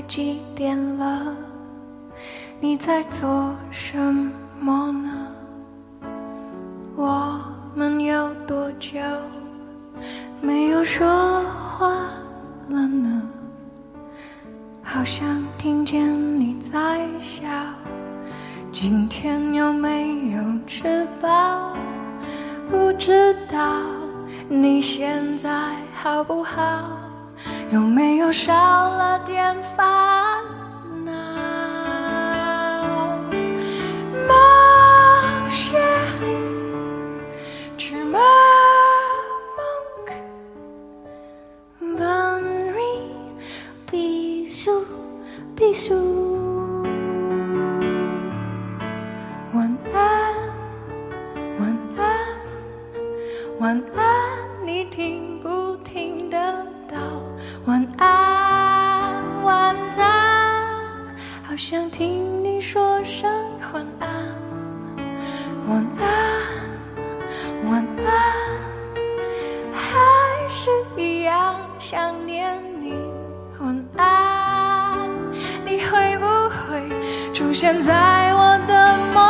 几点了？你在做什么呢？我们有多久没有说话了呢？好像听见你在笑。今天有没有吃饱？不知道你现在好不好？有没有少了点烦恼？梦乡，去吗？梦，闭上，晚安，晚安，晚安。想听你说声晚安，晚安，晚安，还是一样想念你。晚安，你会不会出现在我的梦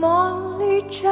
梦里找